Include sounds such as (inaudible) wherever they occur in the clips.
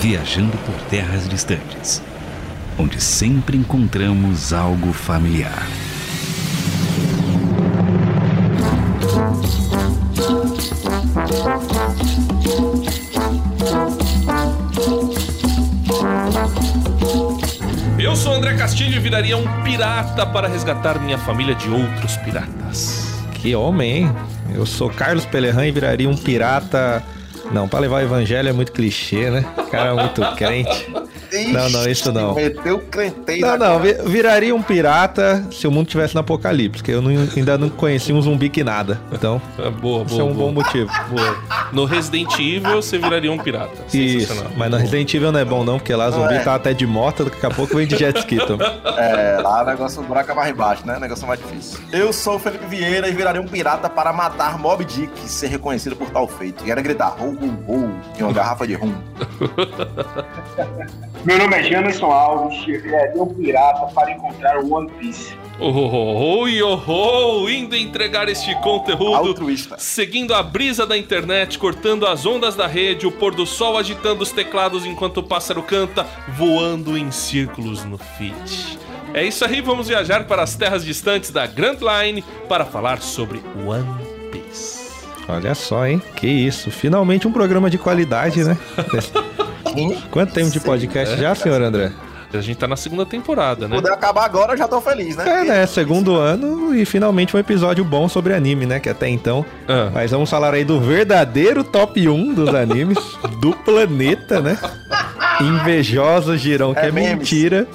viajando por terras distantes, onde sempre encontramos algo familiar. Eu sou André Castilho e viraria um pirata para resgatar minha família de outros piratas. Que homem, hein? Eu sou Carlos Pelerran e viraria um pirata. Não, para levar o evangelho é muito clichê, né? O cara é muito crente. Não, não, isso não. Meteu crentei Não, não, vi- viraria um pirata se o mundo tivesse no apocalipse, porque eu não- ainda não conheci um zumbi que nada. Então, Ah, Boa, boa. isso é um boa. bom motivo. Boa. No Resident Evil você viraria um pirata. Isso, mas no Resident Evil não é bom não, porque lá zumbi é. tá até de moto, daqui a pouco vem de jet ski também. É, lá o negócio do buraco é mais embaixo, né? O negócio é mais difícil. Eu sou o Felipe Vieira e virarei um pirata para matar Mob Dick e ser reconhecido por tal feito. E era gritar, ho, ho, ho, em uma garrafa de rum. (laughs) Meu nome é Jamerson Alves e eu viraria um pirata para encontrar o One Piece. Oh, oh, oh, oh, oh, indo entregar este conteúdo. Altruísta. Seguindo a brisa da internet, cortando as ondas da rede, o pôr do sol agitando os teclados enquanto o pássaro canta, voando em círculos no feed. É isso aí, vamos viajar para as terras distantes da Grand Line para falar sobre One Piece. Olha só, hein? Que isso. Finalmente um programa de qualidade, né? (laughs) Quanto tempo de podcast já, senhor André? A gente tá na segunda temporada, né? Poder acabar agora, eu já tô feliz, né? É, né? Segundo ano e finalmente um episódio bom sobre anime, né? Que até então. Ah. Mas vamos falar aí do verdadeiro top 1 dos (laughs) animes do planeta, né? Invejoso Girão, que é, É mentira.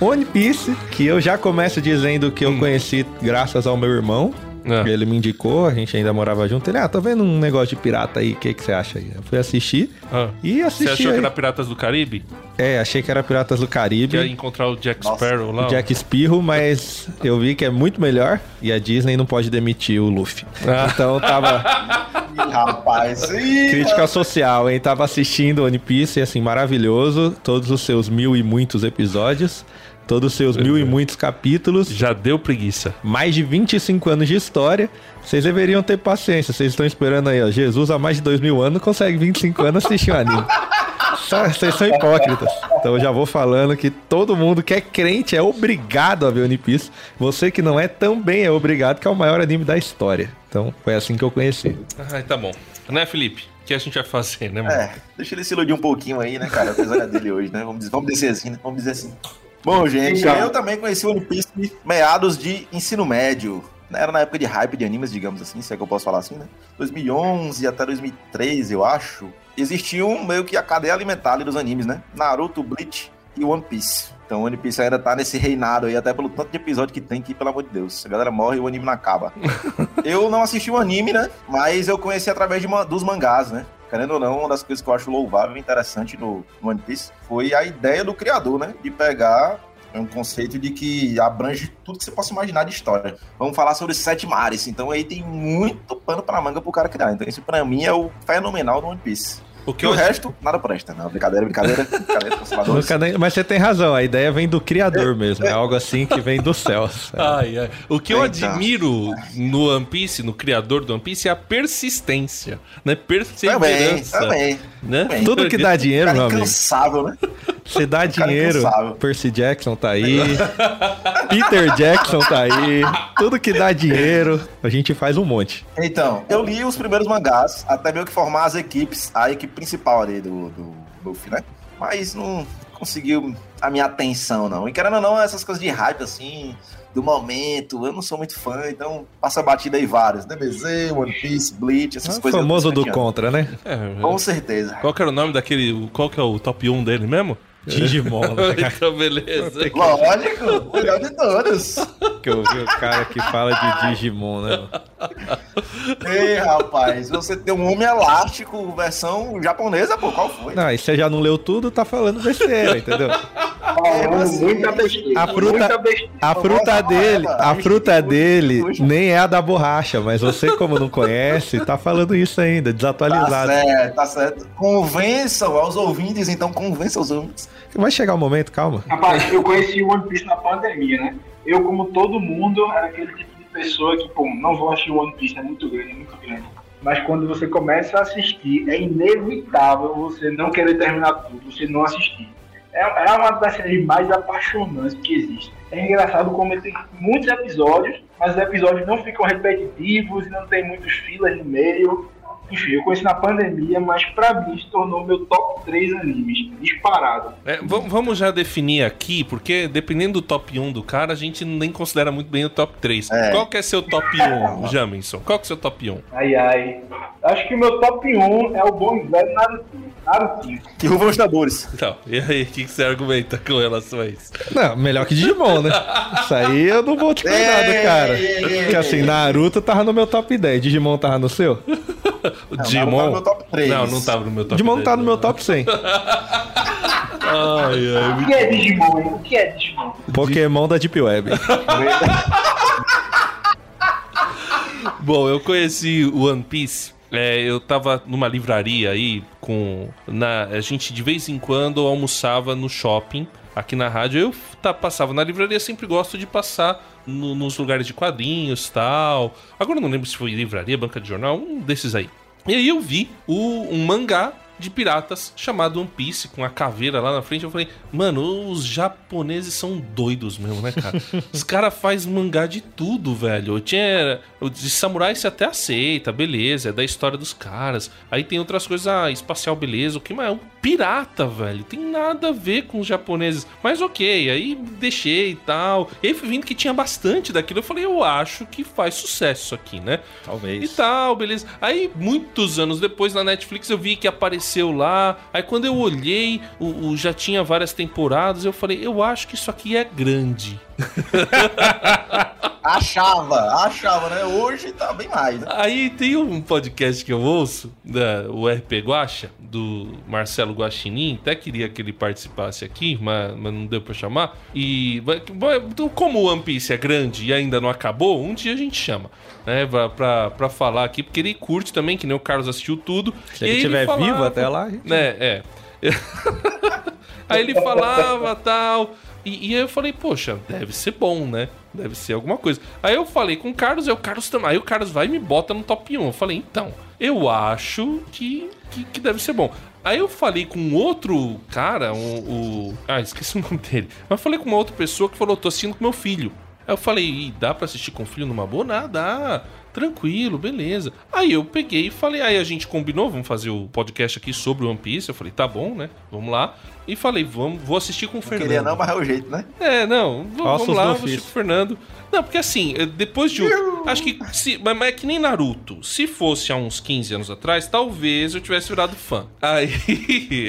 One Piece, que eu já começo dizendo que eu conheci graças ao meu irmão. Ah. Ele me indicou, a gente ainda morava junto. Ele, ah, tô vendo um negócio de pirata aí, o que, que você acha aí? Eu fui assistir Ah. e Você assisti. achou que aí. era Piratas do Caribe? É, achei que era Piratas do Caribe. Que ia encontrar o Jack Nossa, Sparrow lá? o Jack Espirro, mas eu vi que é muito melhor e a Disney não pode demitir o Luffy. Ah. Então tava rapaz. (laughs) Crítica social, hein? Tava assistindo One Piece, assim, maravilhoso, todos os seus mil e muitos episódios, todos os seus mil e muitos capítulos, Já deu preguiça. mais de 25 anos de história. Vocês deveriam ter paciência, vocês estão esperando aí, ó. Jesus há mais de dois mil anos consegue 25 anos assistir um anime. Só- Vocês são hipócritas. Então eu já vou falando que todo mundo que é crente é obrigado a ver One Piece. Você que não é também é obrigado, que é o maior anime da história. Então foi assim que eu conheci. Ai, tá bom. Né, Felipe? O que a gente vai fazer, né, mano? É, deixa ele se iludir um pouquinho aí, né, cara? Apesar é dele hoje, né? Vamos dizer, vamos dizer assim, né? Vamos dizer assim. Bom, gente, eu também conheci One Piece meados de ensino médio. Era na época de hype de animes, digamos assim, se é que eu posso falar assim, né? 2011 até 2013, eu acho. Existiam meio que a cadeia alimentar ali dos animes, né? Naruto, Bleach e One Piece. Então One Piece ainda tá nesse reinado aí, até pelo tanto de episódio que tem que, pelo amor de Deus. A galera morre e o anime não acaba. (laughs) eu não assisti o anime, né? Mas eu conheci através de dos mangás, né? Querendo ou não, uma das coisas que eu acho louvável e interessante no, One Piece foi a ideia do criador, né? De pegar um conceito de que abrange tudo que você possa imaginar de história. Vamos falar sobre sete mares. Então aí tem muito pano pra manga pro cara criar. Então esse pra mim é o fenomenal do One Piece. O que E o eu resto, nada presta. Não, brincadeira, brincadeira. (laughs) brincadeira, Mas você tem razão, a ideia vem do criador mesmo. É algo assim que vem dos céus. (laughs) É. Ai, ai. O que eu Eita. admiro no One Piece, no criador do One Piece, é a persistência, né? Também, Perseverança. também. Né? Também. Tudo que dá dinheiro, Cara meu amigo. incansável, né? Você dá dinheiro, incansável. Percy Jackson tá aí, (laughs) Peter Jackson tá aí, tudo que dá dinheiro, a gente faz um monte. Então, eu li os primeiros mangás, até meio que formar as equipes, a equipe principal ali do, do Luffy, né? Mas não conseguiu a minha atenção, não. E querendo ou não, essas coisas de hype, assim, do momento, eu não sou muito fã, então passa batida aí vários. DBZ, One Piece, Bleach, essas É o coisas. famoso do chateando. contra, né? É, Com certeza. Qual que era o nome daquele. Qual que é o top 1 dele mesmo? Digimon, (laughs) né? então, beleza. Lógico, melhor de todos. que eu vi o cara que fala de Digimon, né? Ei, rapaz, você tem um homem elástico, versão japonesa, pô, qual foi? Não, e você já não leu tudo, tá falando besteira, entendeu? Falando muita besteira. A fruta- Muita besteira. A fruta dele, a fruta dele nem é a da borracha, mas você, como não conhece, tá falando isso ainda, Tá desatualizado. certo, tá certo. Convençam aos ouvintes, então convença os ouvintes. Vai chegar o momento, calma. Rapaz, eu conheci o One Piece na pandemia, né? Eu, como todo mundo, era aquele tipo de pessoa que, pô, não vou assistir o One Piece, é muito grande, é muito grande. mas quando você começa a assistir, é inevitável você não querer terminar tudo, você não assistir. É, é uma das séries mais apaixonantes que existe. É engraçado como tem muitos episódios, mas os episódios não ficam repetitivos, não tem muitos filas no meio. Enfim, eu conheci na pandemia, mas pra mim se tornou meu top 3 animes, disparado. É, vamos já definir aqui, porque dependendo do top 1 do cara, a gente nem considera muito bem o top 3. É. Qual que é seu top 1, (laughs) Jamison? Qual que é seu top 1? Ai ai. Acho que o meu top 1 é o bom e velho Narutinho. Narutinho. Que rufam os tambores. Então, e aí, o que, que você argumenta com relação a isso? Não, melhor que Digimon, né? Isso aí eu não vou te cuidar do cara. Porque assim, Naruto tava no meu top 10, Digimon tava no seu? O Não, Digimon. Naruto tá no meu top 3. Não, não tava no meu top Digimon 10, tá no meu não. top 100. Ai, ai, O que é Digimon? O que é Digimon? Pokémon da Deep Web. (laughs) Bom, eu conheci o One Piece. é, eu tava numa livraria aí com. Na, a gente de vez em quando almoçava no shopping aqui na rádio. Eu tá, passava na livraria, sempre gosto de passar no- nos lugares de quadrinhos tal. Agora eu não lembro se foi livraria, banca de jornal, um desses aí. E aí eu vi o, um mangá de piratas chamado One Piece, com a caveira lá na frente. Eu falei, mano, os japoneses são doidos mesmo, né, cara? (laughs) os caras fazem mangá de tudo, velho. Eu tinha. De samurai você até aceita, beleza, é da história dos caras. Aí tem outras coisas, ah, espacial, beleza. O que mais? É um pirata, velho. Tem nada a ver com os japoneses. Mas ok, aí deixei e tal. E aí fui vendo que tinha bastante daquilo. Eu falei, eu acho que faz sucesso aqui, né? E Talvez. tal, beleza. Aí, muitos anos depois, na Netflix, eu vi que apareceu lá. Aí, quando eu olhei, o, o- já tinha várias temporadas. Eu falei, eu acho que isso aqui é grande. (laughs) Achava, achava, né? Hoje tá bem mais, né? Aí tem um podcast que eu ouço, da, o RP Guacha, do Marcelo Guaxinim. Até queria que ele participasse aqui, mas, mas não deu pra chamar. E então, como o One Piece é grande e ainda não acabou, um dia a gente chama. Né, pra, pra, pra falar aqui, porque ele curte também, que nem o Carlos assistiu tudo. Se E ele estiver falava- vivo até lá. a gente- né, é. (laughs) aí ele falava tal. E, e aí eu falei, poxa, deve ser bom, né? Deve ser alguma coisa. Aí eu falei com o Carlos, aí o Carlos também. Aí o Carlos vai e me bota no top 1. Eu falei, então, eu acho que, que, que deve ser bom. Aí eu falei com outro cara, o, o- Ah, esqueci (laughs) o nome dele. Mas falei com uma outra pessoa que falou, tô assistindo com meu filho. Aí eu falei, dá pra assistir com o filho numa boa? Nada, dá. Tranquilo, beleza. Aí eu peguei e falei, aí a gente combinou, vamos fazer o podcast aqui sobre o One Piece. Eu falei, tá bom, né? Vamos lá. E falei, vamos, vou assistir com o Não Fernando. queria não, mas é o jeito, né? É, não, vamos lá, vou assistir com o Fernando. Não, porque assim, eh, depois de. um- Acho que. Se, mas é que nem Naruto. Se fosse há uns 15 anos atrás, talvez eu tivesse virado fã. Aí.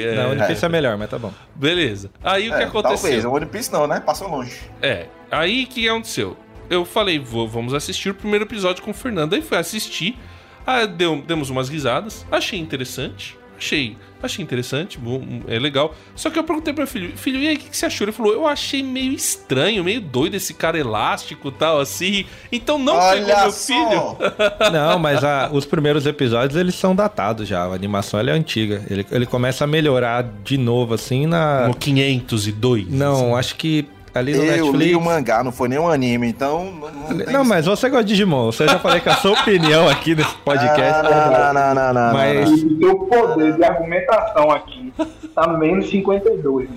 é, (laughs) Não, One Piece é melhor, mas tá bom. beleza. Aí o que É, aconteceu? Talvez, o One Piece não, né? Passou longe. É, aí o que aconteceu? Eu falei, vou, vamos assistir o primeiro episódio com o Fernando. Aí fui assistir, ah, deu, demos umas risadas, achei interessante, achei, achei interessante, bom, é legal. Só que eu perguntei pro meu filho, filho, e aí, o que, que você achou? Ele falou, eu achei meio estranho, meio doido esse cara elástico e tal, assim. Então não pegou Olha meu só! filho. (laughs) (laughs) Não, mas a- os primeiros episódios eles são datados já. A animação ela é antiga. Ele, ele começa a melhorar de novo, assim, na. No 502. Não, acho que ali no Eu li Netflix. o mangá, não foi nem um anime, então... Não, não, mas você gosta de Digimon. Você já falei que a sua (laughs) opinião aqui nesse podcast. Ah, não, não, não, não, Mas- não, o teu poder de argumentação aqui tá menos 52.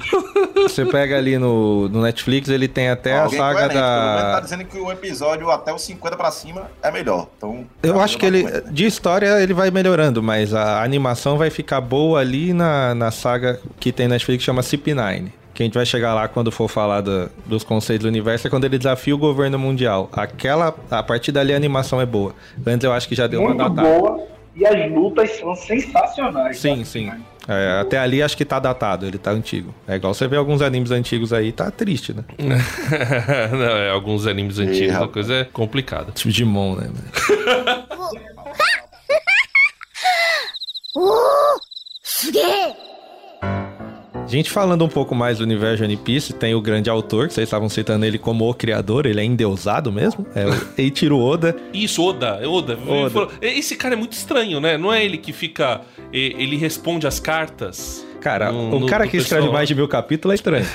Você pega ali no, no Netflix, ele tem até não. a Alguém saga coerente, menos Tá da. dizendo que o episódio até os 50 pra cima é melhor. Então, Eu acho que ele, não argumento. de história, ele vai melhorando, mas a animação vai ficar boa ali na, na saga que tem na Netflix que chama CP9. Que a gente vai chegar lá quando for falar da- dos conceitos do universo, é quando ele desafia o governo mundial. Aquela, a partir dali a animação é boa. Antes eu acho que já deu uma Muito datada. boa. E as lutas são sensacionais. Sim, sim. É, até ali acho que tá datado, ele tá antigo. É igual você vê alguns animes antigos aí, tá triste, né? não, é, alguns animes antigos, a coisa é complicada. Tipo Digimon, né? Gente, falando um pouco mais do universo de One Piece, tem o grande autor, que vocês estavam citando ele como o criador, ele é endeusado mesmo, é o (laughs) Eiichiro Oda. Isso, Oda, Oda. Oda. Esse cara é muito estranho, né? Não é ele que fica. Ele responde as cartas. Cara, No- um no- cara que escreve pessoal. mais de mil capítulos é estranho.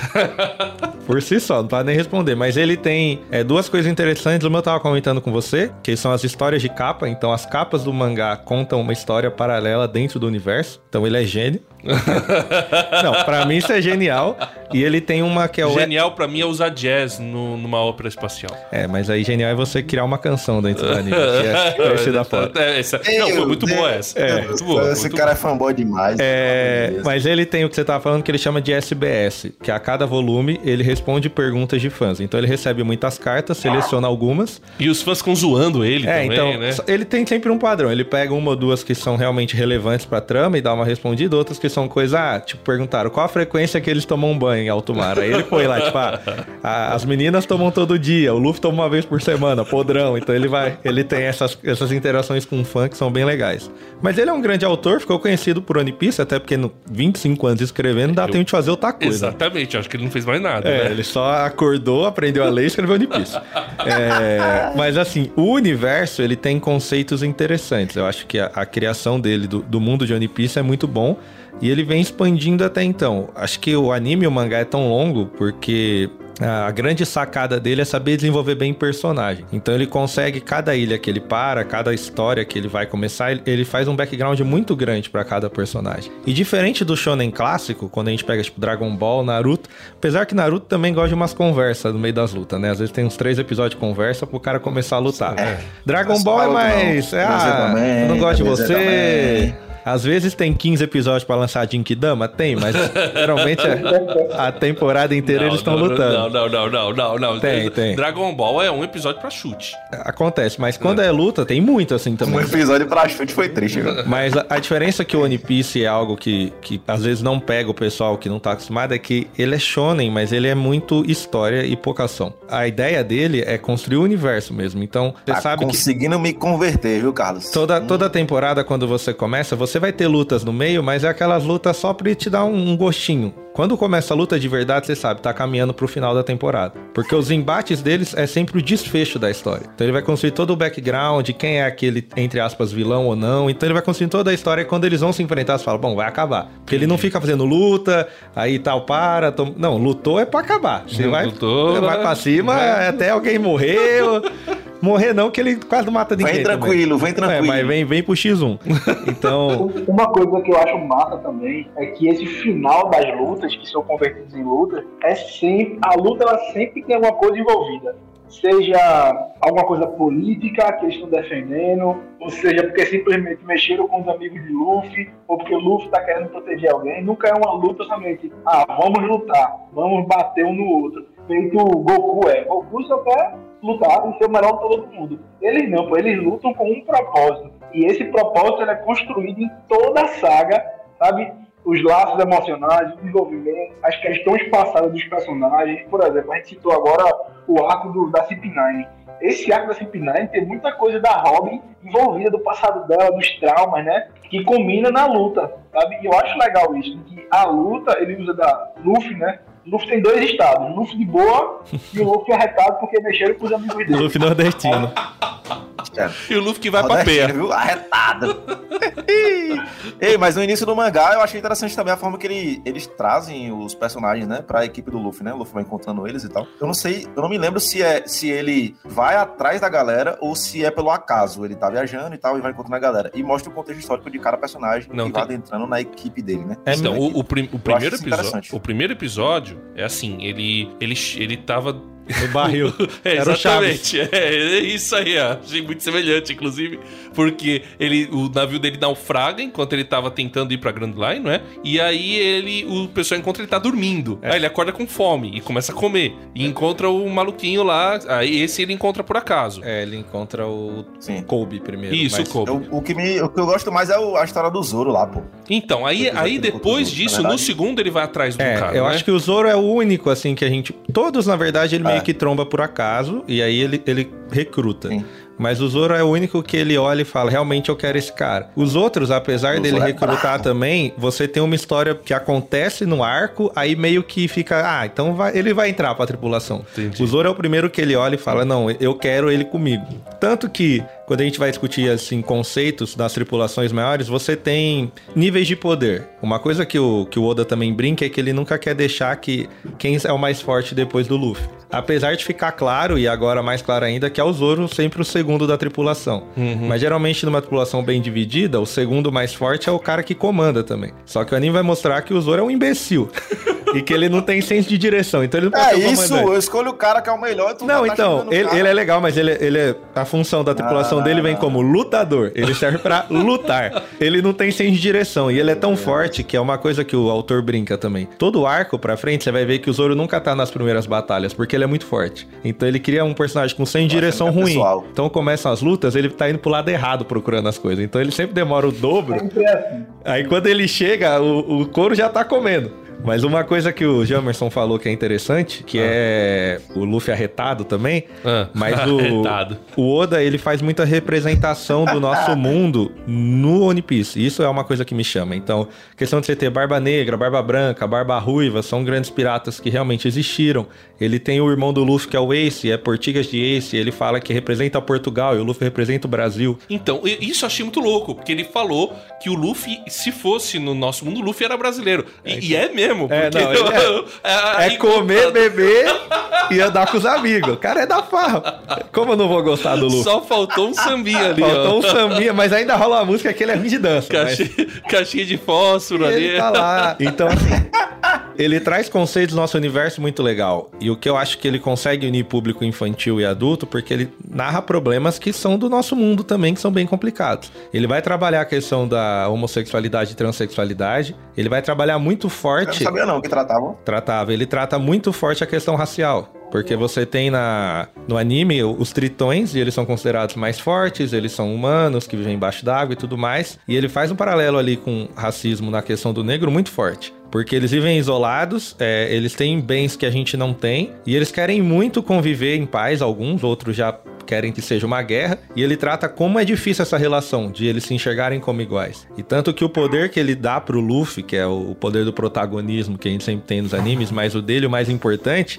(laughs) por si só, não pode nem responder. Mas ele tem é, duas coisas interessantes, como eu tava comentando com você, que são as histórias de capa. Então, as capas do mangá contam uma história paralela dentro do universo. Então, ele é gênio. (laughs) não, pra mim isso é genial. E ele tem uma que é o. Genial pra mim é usar jazz no- numa ópera espacial. É, mas aí genial é você criar uma canção dentro do anime. Que é, (laughs) esse da foto. É, essa- Não, foi muito Deus. boa essa. É. muito boa. Esse muito cara é fanboy demais. É, mas ele tem o que você tava falando que ele chama de SBS, que a cada volume ele responde perguntas de fãs. Então ele recebe muitas cartas, seleciona algumas. E os fãs ficam zoando ele É, também, então né? ele tem sempre um padrão. Ele pega uma ou duas que são realmente relevantes pra trama e dá uma respondida, outras que são coisa, ah, tipo, perguntaram qual a frequência que eles tomam banho em alto mar. Aí ele põe lá, tipo, ah, a- as meninas tomam todo dia, o Luffy toma uma vez por semana, podrão. Então ele vai, ele tem essas, essas interações com o fã que são bem legais. Mas ele é um grande autor, ficou conhecido por One Piece, até porque no 25 anos escrevendo dá Eu- tempo de fazer outra coisa. Exatamente, acho que ele não fez mais nada, É, né? ele só acordou, aprendeu a ler e escreveu One Piece. (laughs) É, mas assim, o universo, ele tem conceitos interessantes. Eu acho que a, a criação dele, do, do mundo de One Piece, é muito bom. E ele vem expandindo até então. Acho que o anime e o mangá é tão longo porque a grande sacada dele é saber desenvolver bem personagem. Então ele consegue, cada ilha que ele para, cada história que ele vai começar, ele- faz um background muito grande pra cada personagem. E diferente do shonen clássico, quando a gente pega tipo Dragon Ball, Naruto, apesar que Naruto também gosta de umas conversas no meio das lutas, né? Às vezes tem uns três episódios de conversa pro cara começar a lutar. Dragon Mas Ball é outro não. mais, é, ah, eu não gosto de você você. também. Às vezes tem 15 episódios pra lançar Jinkidama? Tem, mas (laughs) geralmente é- a temporada inteira eles estão não, lutando. Não, não, não, não, não, não. Tem, tem. Dragon Ball é um episódio pra chute. Acontece, mas quando é luta, tem muito assim Um também. episódio pra chute foi triste, viu? Mas a, a diferença é que o One Piece é algo que, que às vezes não pega o pessoal que não tá acostumado é que ele é shonen, mas ele é muito história e pouca ação. A ideia dele é construir o universo mesmo. Então, você Tá sabe que conseguindo me converter, viu, Carlos? toda, toda temporada, quando você começa, você vai ter lutas no meio, mas é aquelas lutas só pra te dar um, um gostinho. Quando começa a luta de verdade, você sabe, tá caminhando pro final da temporada. Porque os embates deles é sempre o desfecho da história. Então ele vai construir todo o background, quem é aquele, entre aspas, vilão ou não. Então ele vai construir toda a história e quando eles vão se enfrentar, você fala, bom, vai acabar. Porque ele não fica fazendo luta, aí tal, para. tom- Não, lutou é pra acabar. Você vai, Lutou, vai pra cima vai. até alguém morrer. (laughs) Morrer não, que ele quase não mata ninguém. Vem também. tranquilo, vem É, tranquilo. mas vem, vem pro X1. (laughs) Então, Uma coisa que eu acho massa também é que esse final das lutas, que são convertidas em lutas, é sempre. A luta ela sempre tem alguma coisa envolvida. Seja alguma coisa política que eles estão defendendo, ou seja, porque simplesmente mexeram com os amigos de Luffy, ou porque o Luffy está querendo proteger alguém. Nunca é uma luta somente, ah, vamos lutar, vamos bater um no outro. Feito o Goku é. Goku só quer lutar e ser o melhor lutador do mundo. Eles não, pô, eles lutam com um propósito. E esse propósito é construído em toda a saga, sabe? Os laços emocionais, o desenvolvimento, as questões passadas dos personagens. Por exemplo, a gente citou agora o arco do, da CP9. Esse arco da CP9 tem muita coisa da Robin envolvida do passado dela, dos traumas, né? Que combina na luta, sabe? E eu acho legal isso, que a luta ele usa da Luffy, né? Luffy tem dois estados, Luffy de boa e o Luffy arretado porque mexeram com os amigos (laughs) dele. Luffy nordestino. E o Luffy que vai pra pé. viu? Arretado. (laughs) Ei, mas no início do mangá eu achei interessante também a forma que ele- eles trazem os personagens, né, pra equipe do Luffy, né? O Luffy vai encontrando eles e tal. Eu não sei, eu não me lembro se é se ele vai atrás da galera ou se é pelo acaso. Ele tá viajando e tal e vai encontrando a galera. E mostra o contexto histórico de cada personagem Não, que vai tem- adentrando na equipe dele, né? É então, o, o prim- o primeiro episódio, o primeiro episódio é assim, ele ele ele tava No barril. (laughs) É, Era o Chaves. exatamente. É, é isso aí, ó. achei muito semelhante, inclusive, porque ele, o navio dele naufraga enquanto ele tava tentando ir pra Grand Line, não é? E aí ele, o pessoal encontra ele tá dormindo. É. Aí ele acorda com fome e começa a comer. E encontra o maluquinho lá, aí esse ele encontra por acaso. É, ele encontra o Sim. Kobe primeiro. Isso, mas- o Kobe. Eu- o, que me, o que eu gosto mais é o- a história do Zoro lá, pô. Então, aí, Depois aí depois disso, no segundo ele vai atrás do É, cara, eu né? acho que o Zoro é o único, assim, que a gente. Todos, na verdade, ele. Meio que tromba por acaso, e aí ele, ele recruta. Sim. mas o Zoro é o único que ele olha e fala, realmente eu quero esse cara. Os outros, apesar O dele Zoro é recrutar bravo. também, você tem uma história que acontece no arco, aí meio que fica, ah, então vai- ele vai entrar pra tripulação. Entendi. O Zoro é o primeiro que ele olha e fala, não, eu quero ele comigo. Tanto que, quando a gente vai discutir, assim, conceitos das tripulações maiores, você tem níveis de poder. Uma coisa que o, que o Oda também brinca é que ele nunca quer deixar que quem é o mais forte depois do Luffy. Apesar de ficar claro, e agora mais claro ainda, que é o Zoro sempre o segundo da tripulação. Mas geralmente numa tripulação bem dividida, o segundo mais forte é o cara que comanda também. Só que o anime vai mostrar que o Zoro é um imbecil. (laughs) e que ele não tem senso de direção. Então ele não pode É isso, eu escolho o cara que é o melhor e tu Não, tá então, ele, ele é legal, mas ele, ele é. A função da tripulação Ah, dele vem como lutador. Ele serve pra (laughs) lutar. Ele não tem senso de direção. E ele é tão forte que é uma coisa que o autor brinca também. Todo arco pra frente, você vai ver que o Zoro nunca tá nas primeiras batalhas, porque ele é muito forte. Então ele cria um personagem com senso de direção é ruim. pessoal. Então começam as lutas, ele tá indo pro lado errado procurando as coisas. Então ele sempre demora o dobro. É assim. Aí quando ele chega, o, o couro já tá comendo. Mas uma coisa que o Jamerson falou que é interessante, que é o Luffy arretado também, Ah, mas (laughs) o, arretado. o Oda, ele faz muita representação do nosso (laughs) mundo no One Piece. Isso é uma coisa que me chama. Então, questão de você ter barba negra, barba branca, barba ruiva, são grandes piratas que realmente existiram. Ele tem o irmão do Luffy, que é o Ace, é Portigas de Ace, ele fala que representa Portugal e o Luffy representa o Brasil. Então, isso eu achei muito louco, porque ele falou que o Luffy, se fosse no nosso mundo, o Luffy era brasileiro. E, e é mesmo. É, porque- não, ele (laughs) É aí- comer, beber (laughs) e andar com os amigos. O cara é da farra. Como eu não vou gostar do Luffy? Só faltou um sambinha ali, Faltou ó. um sambinha, mas ainda rola uma música que ele é ruim de dança. mas- Caixinha, de fósforo ali. Ele tá lá. (laughs) Então, assim, ele traz conceitos do nosso universo muito legal. E o que eu acho que ele consegue unir público infantil e adulto, porque ele narra problemas que são do nosso mundo também, que são bem complicados. Ele vai trabalhar a questão da homossexualidade e transexualidade. Ele vai trabalhar muito Eu não forte. sabia não que tratavam. Tratava. Ele trata muito forte a questão racial. Porque você tem na, no anime os tritões, e eles são considerados mais fortes, eles são humanos, que vivem embaixo d'água e tudo mais. E ele faz um paralelo ali com racismo na questão do negro muito forte. Porque eles vivem isolados, é, eles têm bens que a gente não tem, e eles querem muito conviver em paz, alguns, outros já querem que seja uma guerra, e ele trata como é difícil essa relação de eles se enxergarem como iguais. E tanto que o poder que ele dá pro Luffy, que é o poder do protagonismo que a gente sempre tem nos animes, mas o dele o mais importante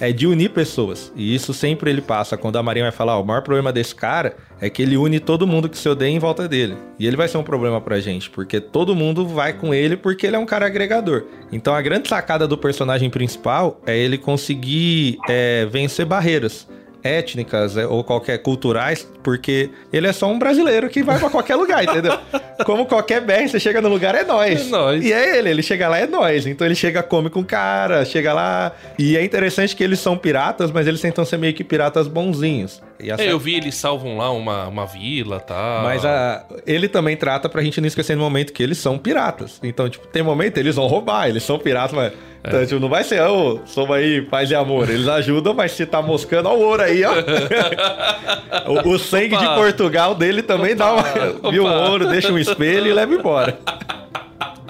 é de unir pessoas. E isso sempre ele passa quando a Marinha vai falar, ó, o maior problema desse cara é que ele une todo mundo que se odeia em volta dele. E ele vai ser um problema pra gente, porque todo mundo vai com ele porque ele é um cara agregador. Então a grande sacada do personagem principal é ele conseguir é, vencer barreiras étnicas é, ou qualquer culturais, porque ele é só um brasileiro que vai pra qualquer lugar, entendeu? (laughs) Como qualquer BR, você chega no lugar, é nós. É nóis. E é ele, ele chega lá, é nós. Então ele chega, come com o cara, chega lá. E é interessante que eles são piratas, mas eles tentam ser meio que piratas bonzinhos. E essa- É, eu vi eles salvam lá uma, uma vila e tal. Mas a, ele também trata pra gente não esquecer no momento que eles são piratas. Então, tipo, tem momento eles vão roubar, eles são piratas, mas. Então, tipo, não vai ser, ô, somos aí, paz e amor. Eles ajudam, mas se tá moscando, ó o ouro aí, ó. (laughs) o, o sangue de Opa. Portugal dele também dá uma. (laughs) Viu Opa. ouro, deixa um espelho e leva embora.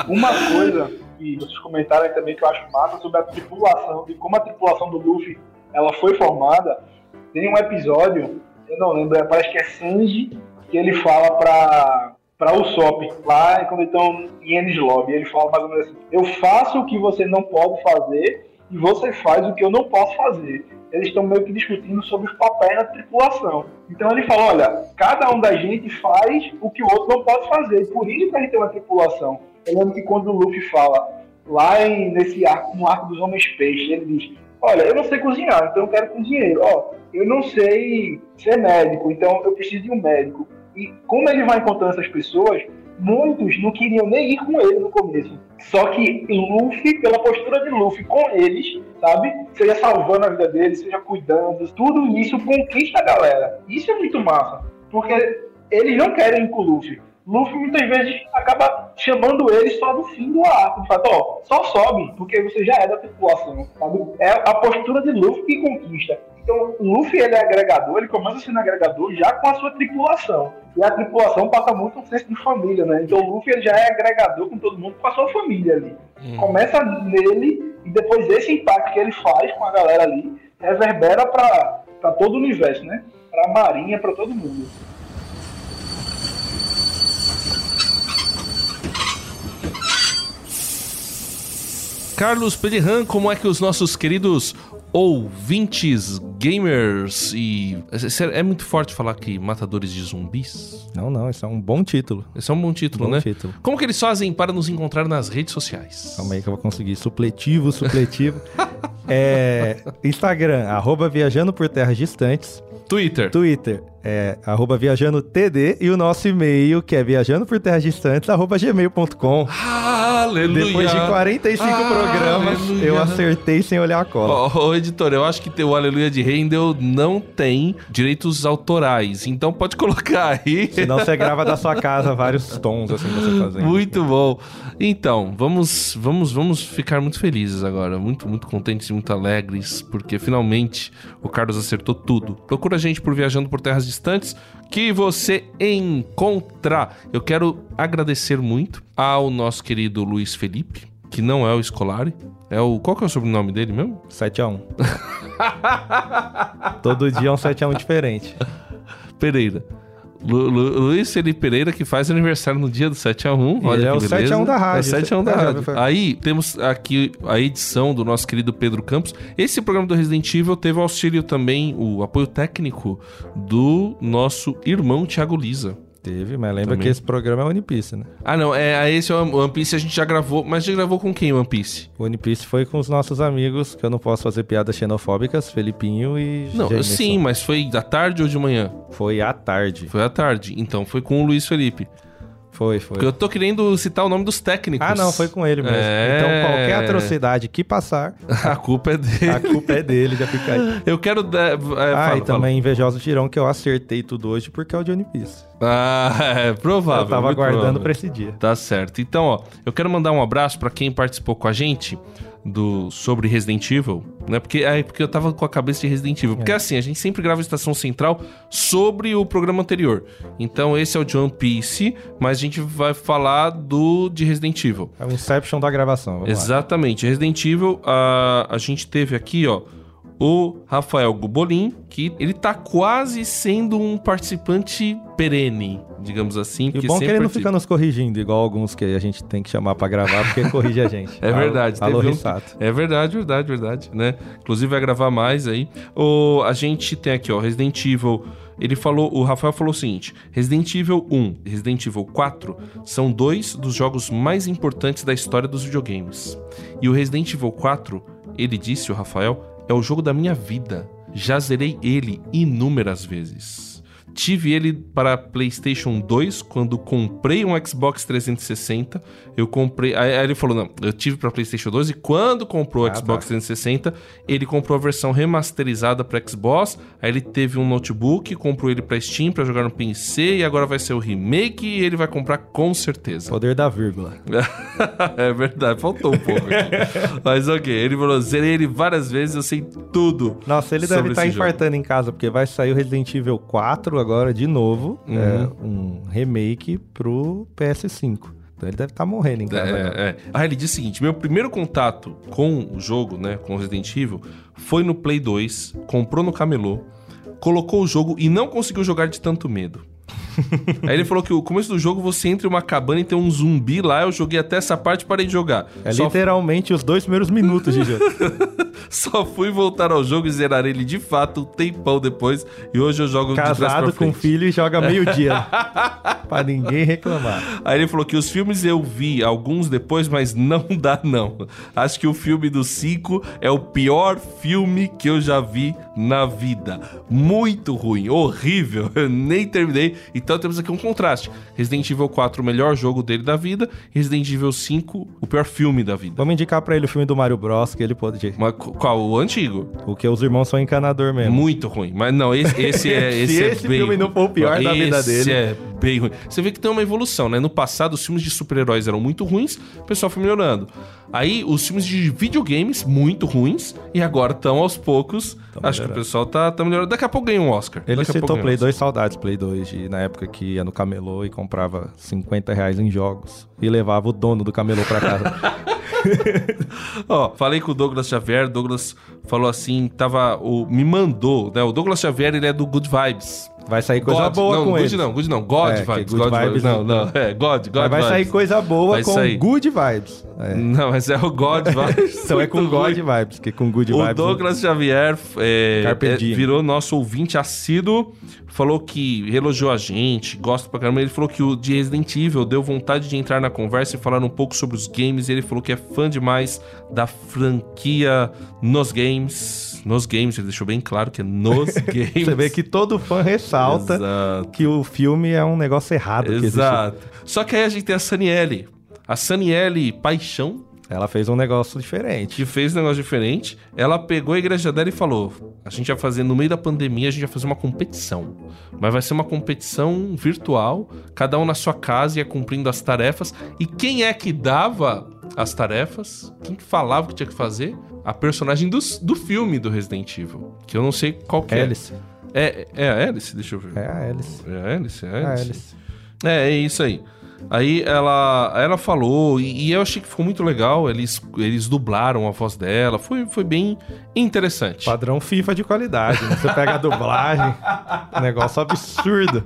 Uma coisa que vocês comentaram aí também que eu acho massa sobre a tripulação, de como a tripulação do Luffy ela foi formada. Tem um episódio, eu não lembro, é- parece que é Sanji, que ele fala pra, pra Usopp, lá quando estão em Enies Lobby, ele fala mais ou menos assim, eu faço o que você não pode fazer e você faz o que eu não posso fazer. Eles estão meio que discutindo sobre os papéis da tripulação. Então ele fala, olha, cada um da gente faz o que o outro não pode fazer, por isso que a gente tem uma tripulação. Eu lembro que quando o Luffy fala, lá em, nesse arco, no arco dos homens peixes, ele diz, olha, eu não sei cozinhar, então eu quero cozinheiro. Ó, eu não sei ser médico, então eu preciso de um médico. E como ele vai encontrando essas pessoas, muitos não queriam nem ir com ele no começo. Só que Luffy, pela postura de Luffy com eles, sabe? Seja salvando a vida deles, seja cuidando, tudo isso conquista a galera. Isso é muito massa. Porque eles não querem ir com o Luffy. Luffy muitas vezes acaba chamando eles só no fim do arco. Fala, ó, só sobe, porque você já é da tripulação, sabe? É a postura de Luffy que conquista. Então, o Luffy ele é agregador, ele começa sendo agregador já com a sua tripulação. E a tripulação passa muito um senso de família, né? Então o Luffy ele já é agregador com todo mundo, com a sua família ali. Hum. Começa nele e depois esse impacto que ele faz com a galera ali reverbera para para todo o universo, né? Para a Marinha, para todo mundo. Carlos Pedirran, como é que os nossos queridos ouvintes, gamers e. É muito forte falar que matadores de zumbis? Não, não, esse é um bom título. Esse é um bom título, Bom né? título. Como que eles fazem para nos encontrar nas redes sociais? Calma aí que eu vou conseguir. Supletivo, supletivo. (laughs) é, Instagram, arroba viajando por terras distantes. Twitter. Twitter, é arroba viajando TD. E o nosso e-mail, que é viajando por terras distantes, arroba gmail.com. Aleluia. Depois de 45 programas, Aleluia. eu acertei sem olhar a cola. Ô, editor, eu acho que o Aleluia de Rendel não tem direitos autorais, então pode colocar aí. Senão você grava da sua casa vários tons, assim, você fazendo. Muito bom. Então, vamos, vamos, vamos ficar muito felizes agora, muito, muito contentes e muito alegres, porque finalmente o Carlos acertou tudo. Procura a gente por Viajando por Terras Distantes, que você encontra. Eu quero agradecer muito ao nosso querido Luiz Felipe, que não é o Scolari, é o qual que é o sobrenome dele mesmo? 7x1. (laughs) Todo dia é um 7x1 diferente. Pereira. Lu- Lu- Luiz Felipe Pereira, que faz aniversário no dia do 7x1. Ele Olha é o beleza. 7x1 da rádio. É o 7x1 da É, rádio. Aí temos aqui a edição do nosso querido Pedro Campos. Esse programa do Resident Evil teve o auxílio também, o apoio técnico do nosso irmão Thiago Lisa. Teve, mas lembra Também. que esse programa é One Piece, né? Ah, não, é, esse é One Piece a gente já gravou, mas já gravou com quem One Piece? One Piece foi com os nossos amigos, que eu não posso fazer piadas xenofóbicas, Felipinho e Não, Jameson. sim, mas foi da tarde ou de manhã? Foi à tarde. Foi à tarde, então foi com o Luiz Felipe. Foi, foi. Porque eu tô querendo citar o nome dos técnicos. Ah, não, foi com ele mesmo. É. Então, qualquer atrocidade que passar, (laughs) A culpa é dele. a culpa é dele, já fica aí. Eu quero. é, ah, fala, e também invejoso tirão que eu acertei tudo hoje porque é o Piece. fala. Ah, (laughs) é provável. eu tava aguardando pra esse dia. Tá certo. Então, ó, eu quero mandar um abraço pra quem participou com a gente do sobre Resident Evil, né? Porque é porque eu tava com a cabeça de Resident Evil. Porque assim, a gente sempre grava a Estação Central sobre o programa anterior. Então, esse é o de One Piece, mas a gente vai falar do de Resident Evil. É o Inception da gravação. Vamos lá. Exatamente. Resident Evil, a, a gente teve aqui, ó, o Rafael Gubolin, que ele tá quase sendo um participante perene, digamos assim. E bom é que ele não participa. fica nos corrigindo, igual alguns que a gente tem que chamar pra gravar, porque corrige a gente. (laughs) É verdade. Alô, teve um-. É verdade, verdade, verdade, né? Inclusive vai gravar mais aí. O, a gente tem aqui, ó, Resident Evil. Ele falou, o Rafael falou o seguinte: Resident Evil 1 e Resident Evil 4 são dois dos jogos mais importantes da história dos videogames. E o Resident Evil 4, ele disse, o Rafael, é o jogo da minha vida. Já zerei ele inúmeras vezes. Tive ele para PlayStation 2 quando comprei um Xbox 360. Eu comprei. Aí, ele falou: Não, eu tive para PlayStation 2 e quando comprou o Ah, Xbox tá. 360, ele comprou a versão remasterizada para Xbox. Aí ele teve um notebook, comprou ele para Steam para jogar no PC e agora vai ser o remake e ele vai comprar com certeza. Poder da vírgula. (laughs) é verdade, faltou um pouco aqui. (laughs) Mas ok, ele falou: Zerei ele várias vezes, eu sei tudo. Nossa, ele deve estar jogo. infartando em casa, porque vai sair o Resident Evil 4 agora de novo. Uhum. É, um remake pro PS5. Então ele deve estar morrendo em casa. É, é. Ah, ele diz o seguinte: meu primeiro contato com o jogo, né, com Resident Evil, foi no Play 2, comprou no camelô, colocou o jogo e não conseguiu jogar de tanto medo. (laughs) Aí ele falou que o começo do jogo você entra em uma cabana e tem um zumbi lá. Eu joguei até essa parte e parei de jogar. É Só, literalmente os dois primeiros minutos de jogo. (laughs) só fui voltar ao jogo e zerar ele de fato um tempão depois. E hoje eu jogo de trás pra Casado com frente. filho e joga meio-dia. (laughs) pra ninguém reclamar. Aí ele falou que os filmes eu vi alguns depois, mas não dá não. Acho que o filme do 5 é o pior filme que eu já vi na vida. Muito ruim, horrível. (laughs) Eu nem terminei. Então temos aqui um contraste. Resident Evil 4, o melhor jogo dele da vida. Resident Evil 5, o pior filme da vida. Vamos indicar pra ele o filme do Mario Bros, que ele pode... Mas qual? O antigo? Porque os irmãos são encanador mesmo. Muito ruim. Mas não, esse, esse é, (laughs) Se esse é esse bem filme não for o pior da vida Esse dele. é bem ruim. Você vê que tem uma evolução, né? No passado, os filmes de super-heróis eram muito ruins, o pessoal foi melhorando. Aí, os filmes de videogames, muito ruins, e agora estão aos poucos. acho que o pessoal tá, tá melhorando. Daqui a pouco ganha um Oscar. Ele Daqui citou Play Oscar. 2, saudades Play 2, de, na época que ia no camelô e comprava 50 reais em jogos e levava o dono do camelô pra casa. (laughs) Ó, falei com o Douglas Xavier, Douglas falou assim, tava, o, me mandou, né? O Douglas Xavier, ele é do Good Vibes. Vai sair coisa God, boa não, com good ele. não, good não, God É, Vibes, good God vibes Não, não. é, God, God Mas vai sair Vibes. coisa boa Vai com sair. good vibes. É. Não, mas é o God (laughs) Vibes. Então é com God ruim. vibes, que com good O vibes. Douglas Xavier é, é, virou nosso ouvinte assíduo, falou que elogiou a gente, gosta pra caramba. Ele falou que o de Resident Evil deu vontade de entrar na conversa e falar um pouco sobre os games. Ele falou que é fã demais da franquia nos games. Nos games, ele deixou bem claro que é nos (laughs) games. Você vê que todo fã ressalta Exato. que o filme é um negócio errado. que. Exato. Só que aí a gente tem a Saniele. A Saniele Paixão, Ela fez um negócio diferente. que fez um negócio diferente. Ela pegou a igreja dela e falou: a gente vai fazer, no meio da pandemia, a gente vai fazer uma competição. Mas vai ser uma competição virtual, cada um na sua casa ia cumprindo as tarefas. E quem é que dava as tarefas? Quem que falava o que tinha que fazer? A personagem do, do filme do Resident Evil. Que eu não sei qual que é. Hélice. É, é a Alice? Deixa eu ver. É a hélice. É a Alice? É a É a Alice? É, é isso aí. Aí ela, ela falou, e, e eu achei que ficou muito legal. Eles, eles dublaram a voz dela. Foi, foi bem interessante. Padrão FIFA de qualidade. né? Você pega a dublagem, (laughs) negócio absurdo.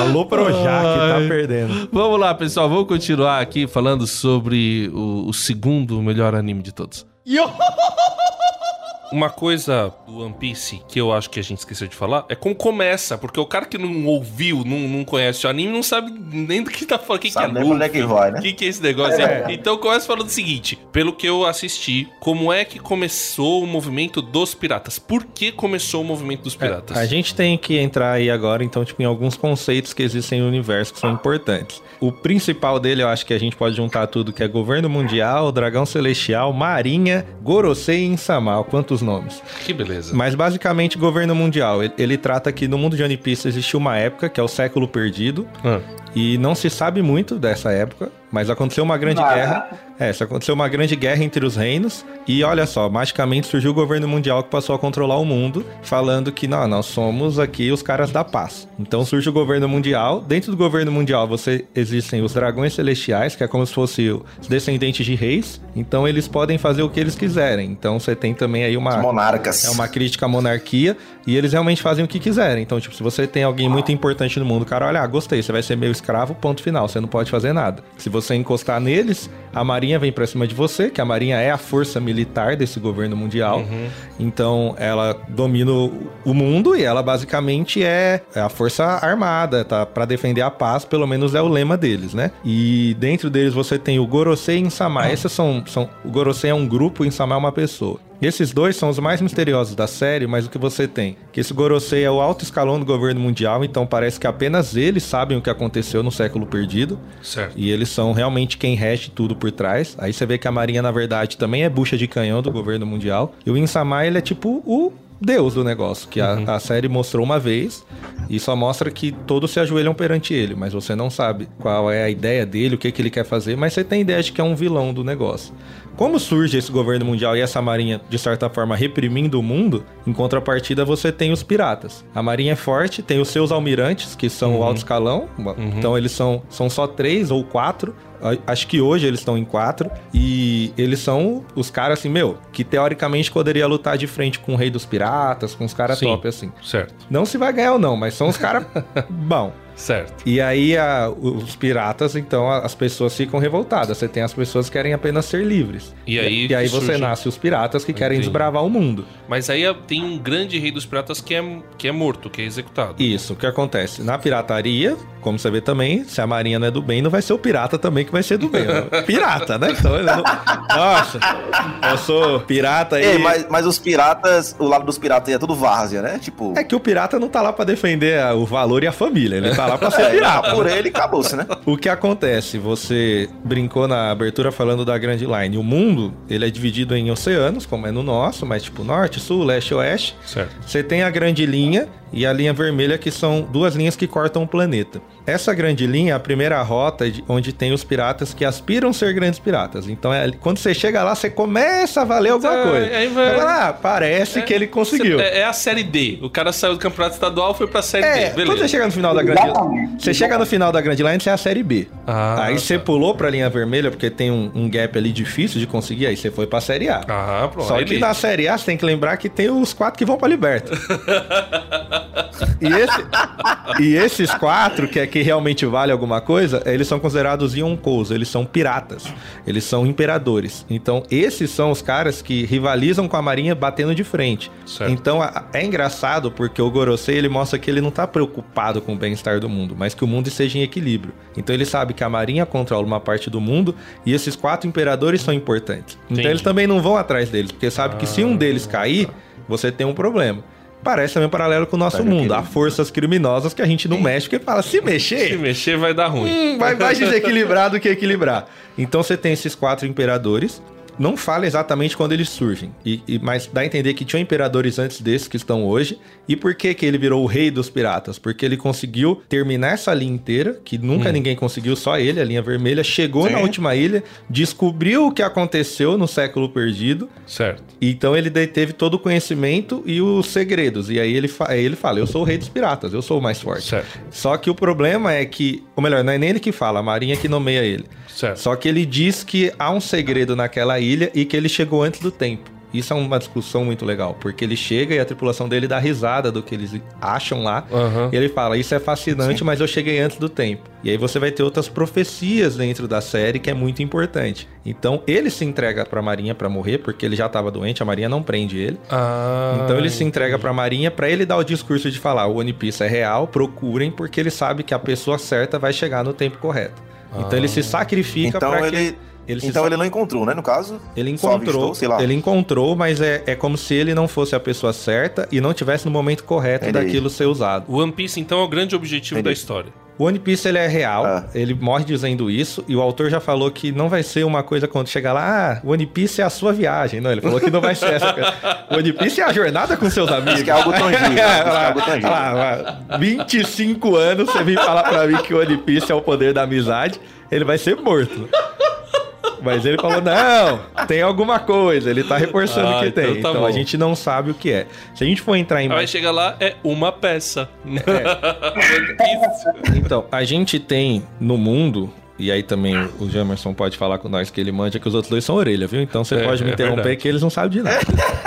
Alô, Projac, tá Ai. perdendo. Vamos lá, pessoal. Vamos continuar aqui falando sobre o, o segundo melhor anime de todos. (laughs) Uma coisa do One Piece que eu acho que a gente esqueceu de falar é como começa, porque o cara que não ouviu, não, não conhece o anime, não sabe nem do que tá falando. O que, que é Sabe pra onde é que vai, né? O que, que é esse negócio? É. Então começa falando o seguinte: pelo que eu assisti, como é que começou o movimento dos piratas? Por que começou o movimento dos piratas? A gente tem que entrar aí agora, então, tipo, em alguns conceitos que existem no universo que são importantes. O principal dele, eu acho que a gente pode juntar tudo, que é governo mundial, dragão celestial, marinha, Gorosei e Insamal. Quantos nomes? Que beleza. Mas basicamente, governo mundial. Ele, ele trata que no mundo de One Piece existiu uma época, que é o século perdido, Ah, e não se sabe muito dessa época, mas aconteceu uma grande Nada. guerra. É, aconteceu uma grande guerra entre os reinos. E olha só, magicamente surgiu o governo mundial que passou a controlar o mundo, falando que não, nós somos aqui os caras da paz. Então surge o governo mundial. Dentro do governo mundial você existem os dragões celestiais, que é como se fossem os descendentes de reis. Então eles podem fazer o que eles quiserem. Então você tem também aí uma Os monarcas. é uma crítica à monarquia e eles realmente fazem o que quiserem. Então, tipo, se você tem alguém muito importante no mundo, cara, olha, ah, gostei, você vai ser meu escravo, ponto final, você não pode fazer nada. Se você encostar neles, a marinha vem pra cima de você, que a marinha é a força militar desse governo mundial. Então, ela domina o- mundo e ela basicamente é é a força armada, tá? Pra defender a paz, pelo menos é o lema deles, né? E dentro deles você tem o Gorosei e Insama. Esses são, são o Gorosei é um grupo, o Insama é uma pessoa. Esses dois são os mais misteriosos da série, mas o que você tem? Que esse Gorosei é o alto escalão do governo mundial, então parece que apenas eles sabem o que aconteceu no século perdido. certo. E eles são realmente quem rege tudo por trás. Aí você vê que a Marinha, na verdade, também é bucha de canhão do governo mundial. E o Insama, ele é tipo o deus do negócio, que a, a série mostrou uma vez e só mostra que todos se ajoelham perante ele, mas você não sabe qual é a ideia dele, o que, que ele quer fazer, mas você tem ideia de que é um vilão do negócio. Como surge esse governo mundial e essa marinha, de certa forma, reprimindo o mundo, em contrapartida você tem os piratas. A marinha é forte, tem os seus almirantes, que são o alto escalão, então eles são, são só três ou quatro, Acho que hoje eles estão em quatro. E eles são os caras, assim, meu, que teoricamente poderia lutar de frente com o Rei dos Piratas, com os caras top, assim. Certo. Não se vai ganhar ou não, mas são os caras (laughs) bom. Certo. E aí a- os piratas, então, a- as pessoas ficam revoltadas. Você tem as pessoas que querem apenas ser livres. E aí e aí você surge- nasce os piratas que querem Entendi. desbravar o mundo. Mas aí tem um grande rei dos piratas que é, que é morto, que é executado. Isso, o que acontece? Na pirataria, como você vê também, se a marinha não é do bem, não vai ser o pirata também que vai ser do bem. (laughs) pirata, né? Então ele não... Nossa, eu sou pirata aí. Ei, mas, mas os piratas, o lado dos piratas aí é tudo várzea, né? Tipo. É que o pirata não tá lá pra defender a- o valor e a família, ele tá lá pra ser é, pirata. por ele acabou-se, né? O que acontece? Você brincou na abertura falando da Grand Line. O mundo, ele é dividido em oceanos, como é no nosso, mas tipo norte, sul, leste, oeste. Certo. Você tem a grande linha e a linha vermelha, que são duas linhas que cortam o planeta. Essa grande linha é a primeira rota de- onde tem os piratas que aspiram ser grandes piratas. Então, é, quando você chega lá, você começa a valer alguma É, coisa. aí vai- Você fala, ah, parece que ele conseguiu. É, é a série D. O cara saiu do campeonato estadual foi pra série É, D. quando Beleza. você chega no final da grande. Você chega no final da grande line, você é a série B. Ah, aí você tá. pulou pra linha vermelha porque tem um, um gap ali difícil de conseguir, aí você foi pra Série A. Ah, pronto. Só aí que na Série A você tem que lembrar que tem os quatro que vão pra Liberta. (laughs) e, esse- e esses quatro, que é que realmente vale alguma coisa, eles são considerados Yonkous, eles são piratas, eles são imperadores. Então, esses são os caras que rivalizam com a Marinha batendo de frente. Certo. Então, é engraçado porque o Gorosei, ele mostra que ele não tá preocupado com o bem-estar do mundo, mas que o mundo esteja em equilíbrio. Então, ele sabe que a Marinha controla uma parte do mundo e esses quatro imperadores são importantes. Então, Entendi. eles também não vão atrás deles, porque sabe que se um deles cair, você tem um problema. Parece também um paralelo com o nosso Pega mundo. Há forças criminosas que a gente não mexe, porque fala, se (laughs) Se mexer, mexer vai dar ruim. hum, vai mais desequilibrar do que equilibrar. Então você tem esses quatro imperadores. Não fala exatamente quando eles surgem, e, e- mas dá a entender que tinham imperadores antes desses que estão hoje. E por que, que ele virou o rei dos piratas? Porque ele conseguiu terminar essa linha inteira, que nunca ninguém conseguiu, só ele, a linha vermelha. Chegou Sim. na última ilha, descobriu o que aconteceu no século perdido, Certo. então ele teve todo o conhecimento e os segredos. E aí ele, aí ele fala: Eu sou o rei dos piratas, eu sou o mais forte. Certo. Só que o problema é que, ou melhor, não é nem ele que fala, a Marinha que nomeia ele. Certo. Só que ele diz que há um segredo naquela ilha e que ele chegou antes do tempo. Isso é uma discussão muito legal, porque ele chega e a tripulação dele dá risada do que eles acham lá. Aham. E ele fala: Isso é fascinante, mas eu cheguei antes do tempo. E aí você vai ter outras profecias dentro da série que é muito importante. Então ele se entrega pra Marinha pra morrer, porque ele já tava doente, a Marinha não prende ele. Ah, Então ele se entrega pra Marinha pra ele dar o discurso de falar: o One Piece é real, procurem, porque ele sabe que a pessoa certa vai chegar no tempo correto. Então ele se sacrifica Então pra ele, que ele então ele não encontrou, né? No caso, ele encontrou, avistou, sei lá. ele encontrou, mas é, é como se ele não fosse a pessoa certa e não tivesse no momento correto Entendi. daquilo ser usado. O One Piece, então, é o grande objetivo Entendi. da história. O One Piece ele é real, Ah. ele morre dizendo isso, e o autor já falou que não vai ser uma coisa quando chegar lá, ah, o One Piece é a sua viagem. Não, ele falou que não vai ser essa coisa. O One Piece é a jornada com seus amigos. Isso que é algo tangível. Isso que é algo tangível. Lá, lá, 25 anos você vem falar pra mim que o One Piece é o poder da amizade, ele vai ser morto. Mas ele falou, não, tem alguma coisa, ele tá reforçando Ah, que então tem. tá Então bom. a gente não sabe o que é. Se a gente for entrar em Aí mais chega lá, é uma peça. Piece. (laughs) Então, a gente tem no mundo, e aí também o Jamerson pode falar com nós que ele manja que os outros dois são orelha, viu? Então você É, pode me é interromper verdade. que eles não sabem de nada.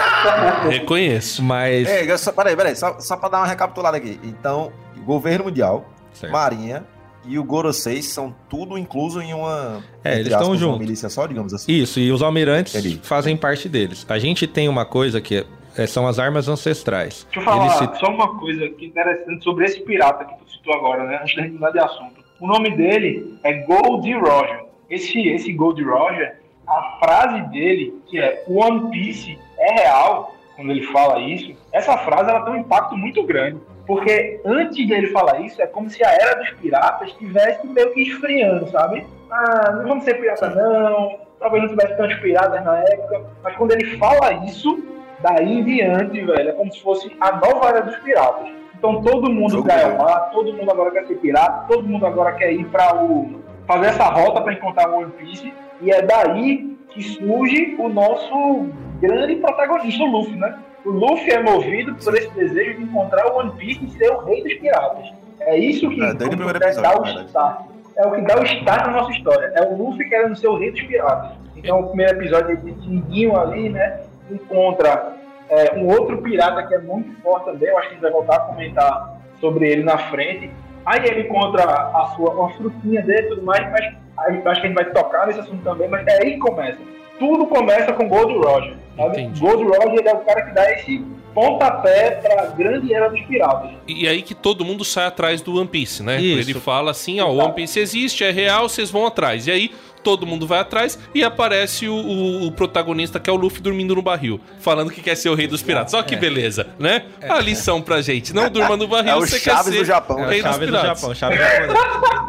(laughs) Reconheço. Mas. É, só, peraí, peraí, só, só pra dar uma recapitulada aqui. Então, governo mundial, Certo. Marinha e o Gorosei são tudo incluso em uma. É, eles tão aspas, uma juntos. milícia só, digamos assim. Isso, e os almirantes Entendi. fazem parte deles. A gente tem uma coisa que é- são as armas ancestrais. Deixa eu falar se- só uma coisa que interessante sobre esse pirata que tu citou agora, né? Antes da gente mudar de assunto. O nome dele é Gold Roger. Esse, esse Gold Roger, a frase dele, que é One Piece é real, quando ele fala isso, essa frase ela tem um impacto muito grande. Porque antes dele falar isso, é como se a era dos piratas estivesse meio que esfriando, sabe? Ah, não vamos ser pirata não, talvez não tivesse tantos piratas na época. Mas quando ele fala isso, daí em diante, velho, é como se fosse a nova era dos piratas. Então todo mundo quer bom. mar, todo mundo agora quer ser pirata, todo mundo agora quer ir para o fazer essa rota para encontrar o One Piece e é daí que surge o nosso grande protagonista, o Luffy, né? O Luffy é movido por esse desejo de encontrar o One Piece e ser o rei dos piratas. É isso que É, desde o como primeiro dá episódio, o start. É o que dá o start na nossa história. É o Luffy querendo ser o rei dos piratas. Então, o primeiro episódio de Tinguinho ali, né? Encontra é, um outro pirata que é muito forte também. Eu acho que a gente vai voltar a comentar sobre ele na frente. Aí ele encontra a sua, uma frutinha dele e tudo mais, mas aí, acho que a gente vai tocar nesse assunto também, mas é aí que começa. Tudo começa com Gold Roger. Sabe? Gold Roger ele é o cara que dá esse pontapé para a grande era dos piratas. E aí que todo mundo sai atrás do One Piece, né? Isso. Ele fala assim, ó, o One Piece existe, é real, vocês vão atrás. E aí todo mundo vai atrás e aparece o, o- o protagonista que é o Luffy dormindo no barril, falando que quer ser o rei dos piratas. Olha que beleza, né? A lição pra gente, não durma no barril, É o você Chaves quer ser do Japão. É, rei o dos Chaves do piratas. Japão, Chaves japonês.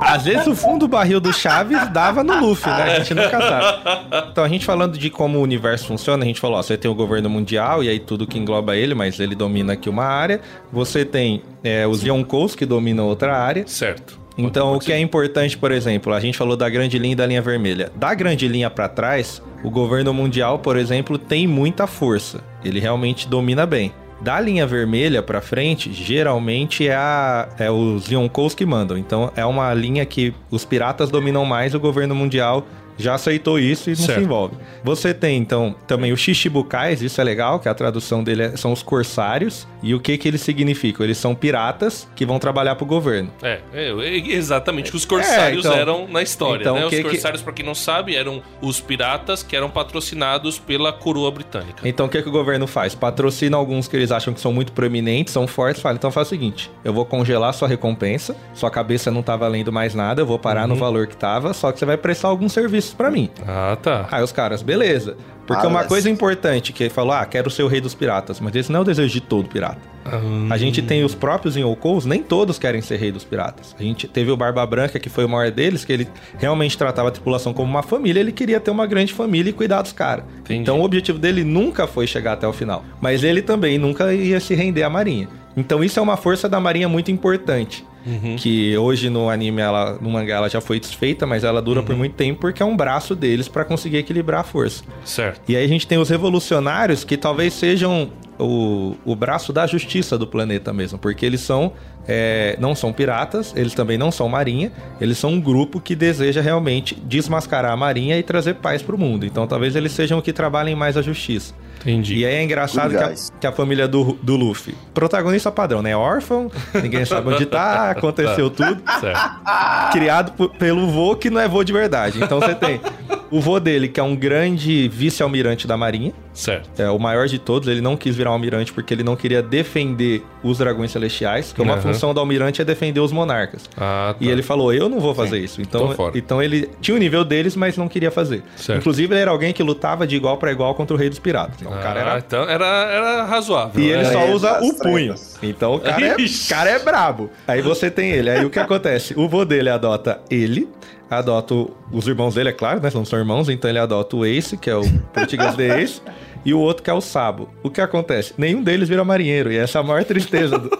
Às vezes o fundo do barril do Chaves dava no Luffy, né? A gente nunca sabe. (laughs) Então, a gente falando de como o universo funciona, a gente falou, ó, você tem o governo mundial e aí tudo que engloba ele, mas ele domina aqui uma área. Você tem é, os Yonkous que dominam outra área. Certo. Então, o que é importante, por exemplo, a gente falou da grande linha e da linha vermelha. Da grande linha pra trás, o governo mundial, por exemplo, tem muita força. Ele realmente domina bem. Da linha vermelha pra frente, geralmente é, a, é os Yonkous que mandam. Então é uma linha que os piratas dominam mais, o governo mundial já aceitou isso e não Certo. se envolve. Você tem, então, também os Shishibukais, isso é legal, que a tradução dele é- são os corsários. E o que que eles significam? Eles são piratas que vão trabalhar pro governo. É, é, é, exatamente. Os corsários É, então- eram na história, então, né? o Os que que- corsários, pra quem não sabe, eram os piratas que eram patrocinados pela coroa britânica. Então o que, que o governo faz? Patrocina alguns que eles acham que são muito proeminentes, são fortes, fala, então faz o seguinte, eu vou congelar sua recompensa, sua cabeça não tá valendo mais nada, eu vou parar Uhum. no valor que tava, só que você vai prestar alguns serviços pra mim. Ah, tá. Aí os caras, beleza. Porque Ah, uma mas- coisa importante que ele falou, ah, quero ser o rei dos piratas, mas esse não é o desejo de todo pirata. A gente tem os próprios Yokous, nem todos querem ser rei dos piratas. A gente teve o Barba Branca, que foi o maior deles, que ele realmente tratava a tripulação como uma família, ele queria ter uma grande família e cuidar dos caras. Então o objetivo dele nunca foi chegar até o final. Mas ele também nunca ia se render à marinha. Então isso é uma força da marinha muito importante. Uhum. Que hoje no anime, ela, no mangá, ela já foi desfeita, mas ela dura por muito tempo porque é um braço deles pra conseguir equilibrar a força. Certo. E aí a gente tem os revolucionários que talvez sejam o, o braço da justiça do planeta mesmo, porque eles são é, não são piratas, eles também não são marinha, eles são um grupo que deseja realmente desmascarar a marinha e trazer paz pro mundo. Então talvez eles sejam o que trabalhem mais a justiça. Entendi. E aí é engraçado que a, que a família do, do Luffy, protagonista padrão, né? Órfão, ninguém sabe onde tá, (laughs) aconteceu tudo Certo. criado pelo vô que não é vô de verdade. Então você tem o vô dele, que é um grande vice-almirante da marinha, Certo. é o maior de todos. Ele não quis virar um almirante porque ele não queria defender os dragões celestiais, que uma função do almirante é defender os monarcas. Ah, tá. E ele falou: Eu não vou fazer isso. Tô Então, então ele tinha o nível deles, mas não queria fazer. Certo. Inclusive, ele era alguém que lutava de igual para igual contra o rei dos piratas. Então, o cara Ah, era então era, era razoável. e ele né? só É, usa o punho. Então o cara é, cara é brabo. Aí você tem ele. Aí o que (laughs) acontece? O vô dele adota ele, adota os irmãos dele, é claro, né? Não são irmãos, então ele adota o Ace, que é o português de Ace, e o outro que é o Sabo. O que acontece? Nenhum deles vira marinheiro, e essa é a maior tristeza. do-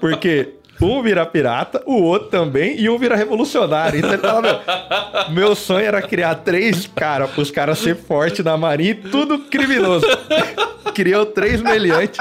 Porque um vira pirata, o outro também, e um vira revolucionário. Então ele fala, meu, meu sonho era criar três caras, pros caras ser fortes na marinha e tudo criminoso. Criou três meliantes.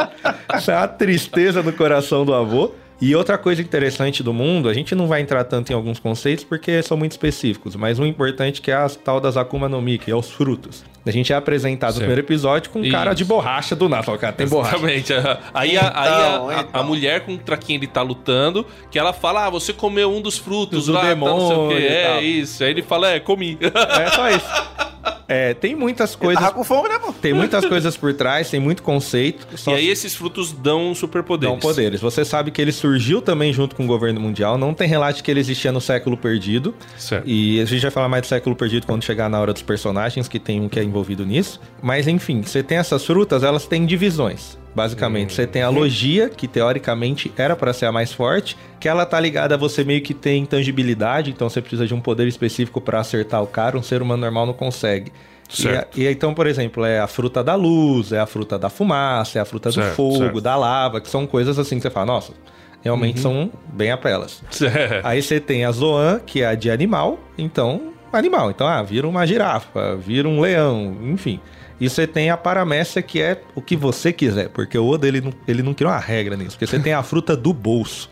Isso é uma tristeza no coração do avô. E outra coisa interessante do mundo, a gente não vai entrar tanto em alguns conceitos porque são muito específicos, mas um importante que é a tal das Akuma no Mi, que é os frutos. A gente é apresentado Certo. no primeiro episódio com um cara Isso. de borracha do nada. Fala, cara, tem borracha. Exatamente. Aí, a, aí a- Então, a, a então. mulher contra quem ele tá lutando, que ela fala, ah, você comeu um dos frutos Do lá, tá, não sei o demônio quê. É tal. isso. Aí ele fala, é, comi. É só isso. (laughs) É, tem muitas coisas. tava com fome, né, pô? Tem muitas coisas por trás, tem muito conceito. e Só aí esses frutos dão superpoderes. Dão poderes. Você sabe que ele surgiu também junto com o governo mundial. Não tem relato que ele existia no século perdido. Certo. E a gente vai falar mais do século perdido quando chegar na hora dos personagens, que tem um que é envolvido nisso. Mas enfim, você tem essas frutas, elas têm divisões. Basicamente, você tem a logia, que teoricamente era pra ser a mais forte, que ela tá ligada a você meio que ter intangibilidade, então você precisa de um poder específico pra acertar o cara, um ser humano normal não consegue. E, Certo. e então, por exemplo, é a fruta da luz, é a fruta da fumaça, é a fruta do Certo, fogo, certo. da lava, que são coisas assim que você fala, nossa, realmente são bem apelas. (laughs) Aí você tem a Zoan, que é a de animal, então, animal. Então, ah, vira uma girafa, vira um leão, enfim. E você tem a paramécia, que é o que você quiser, porque o Oda, ele não, ele não criou uma regra nisso, porque você tem a fruta do bolso.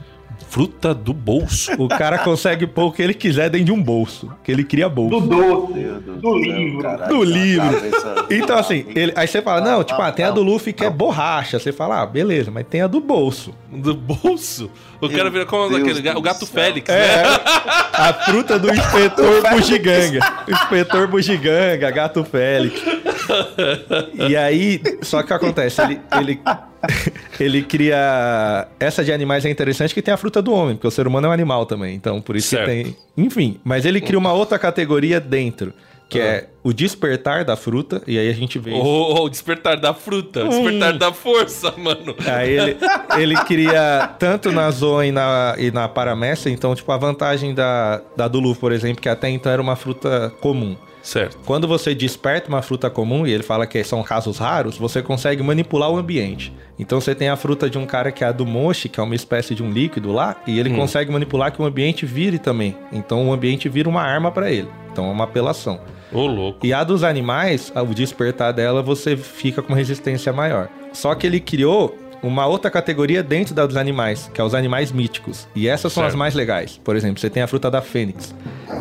Fruta do bolso. O cara consegue pôr o que ele quiser dentro de um bolso, que ele cria bolso. Do doce, Deus do céu, livro. caralho, Do livro. cabeça- Então, assim, ele- aí você fala, não, tipo, ah, tem a do Luffy que é não. borracha. Você fala, ah, beleza, mas tem a do bolso. Do bolso? O Meu cara vira como Deus aquele, do ga- o gato céu. Félix, É, né? a fruta do (laughs) inspetor bugiganga. O inspetor bugiganga, gato Félix. E aí, só que o que acontece? Ele, ele, (laughs) ele cria. Essa de animais é interessante que tem a fruta do homem, porque o ser humano é um animal também. Então, por isso Certo. que tem. Enfim, mas ele cria uma outra categoria dentro, que é o despertar da fruta, e aí a gente vê. isso. O, o despertar da fruta, o despertar da força, mano. Aí ele, ele cria tanto na Zoa e na, e na Paramécia, então, tipo, a vantagem da, da Luffy, por exemplo, que até então era uma fruta comum. Certo. Quando você desperta uma fruta comum, e ele fala que são casos raros, você consegue manipular o ambiente. Então você tem a fruta de um cara que é a do Moshi, que é uma espécie de um líquido lá, e ele consegue manipular que o ambiente vire também. Então o ambiente vira uma arma pra ele. Então é uma apelação. Ô, louco. E a dos animais, o despertar dela, você fica com resistência maior. Só que ele criou uma outra categoria dentro dos animais, que é os animais míticos. E essas são Certo. as mais legais. Por exemplo, você tem a fruta da fênix.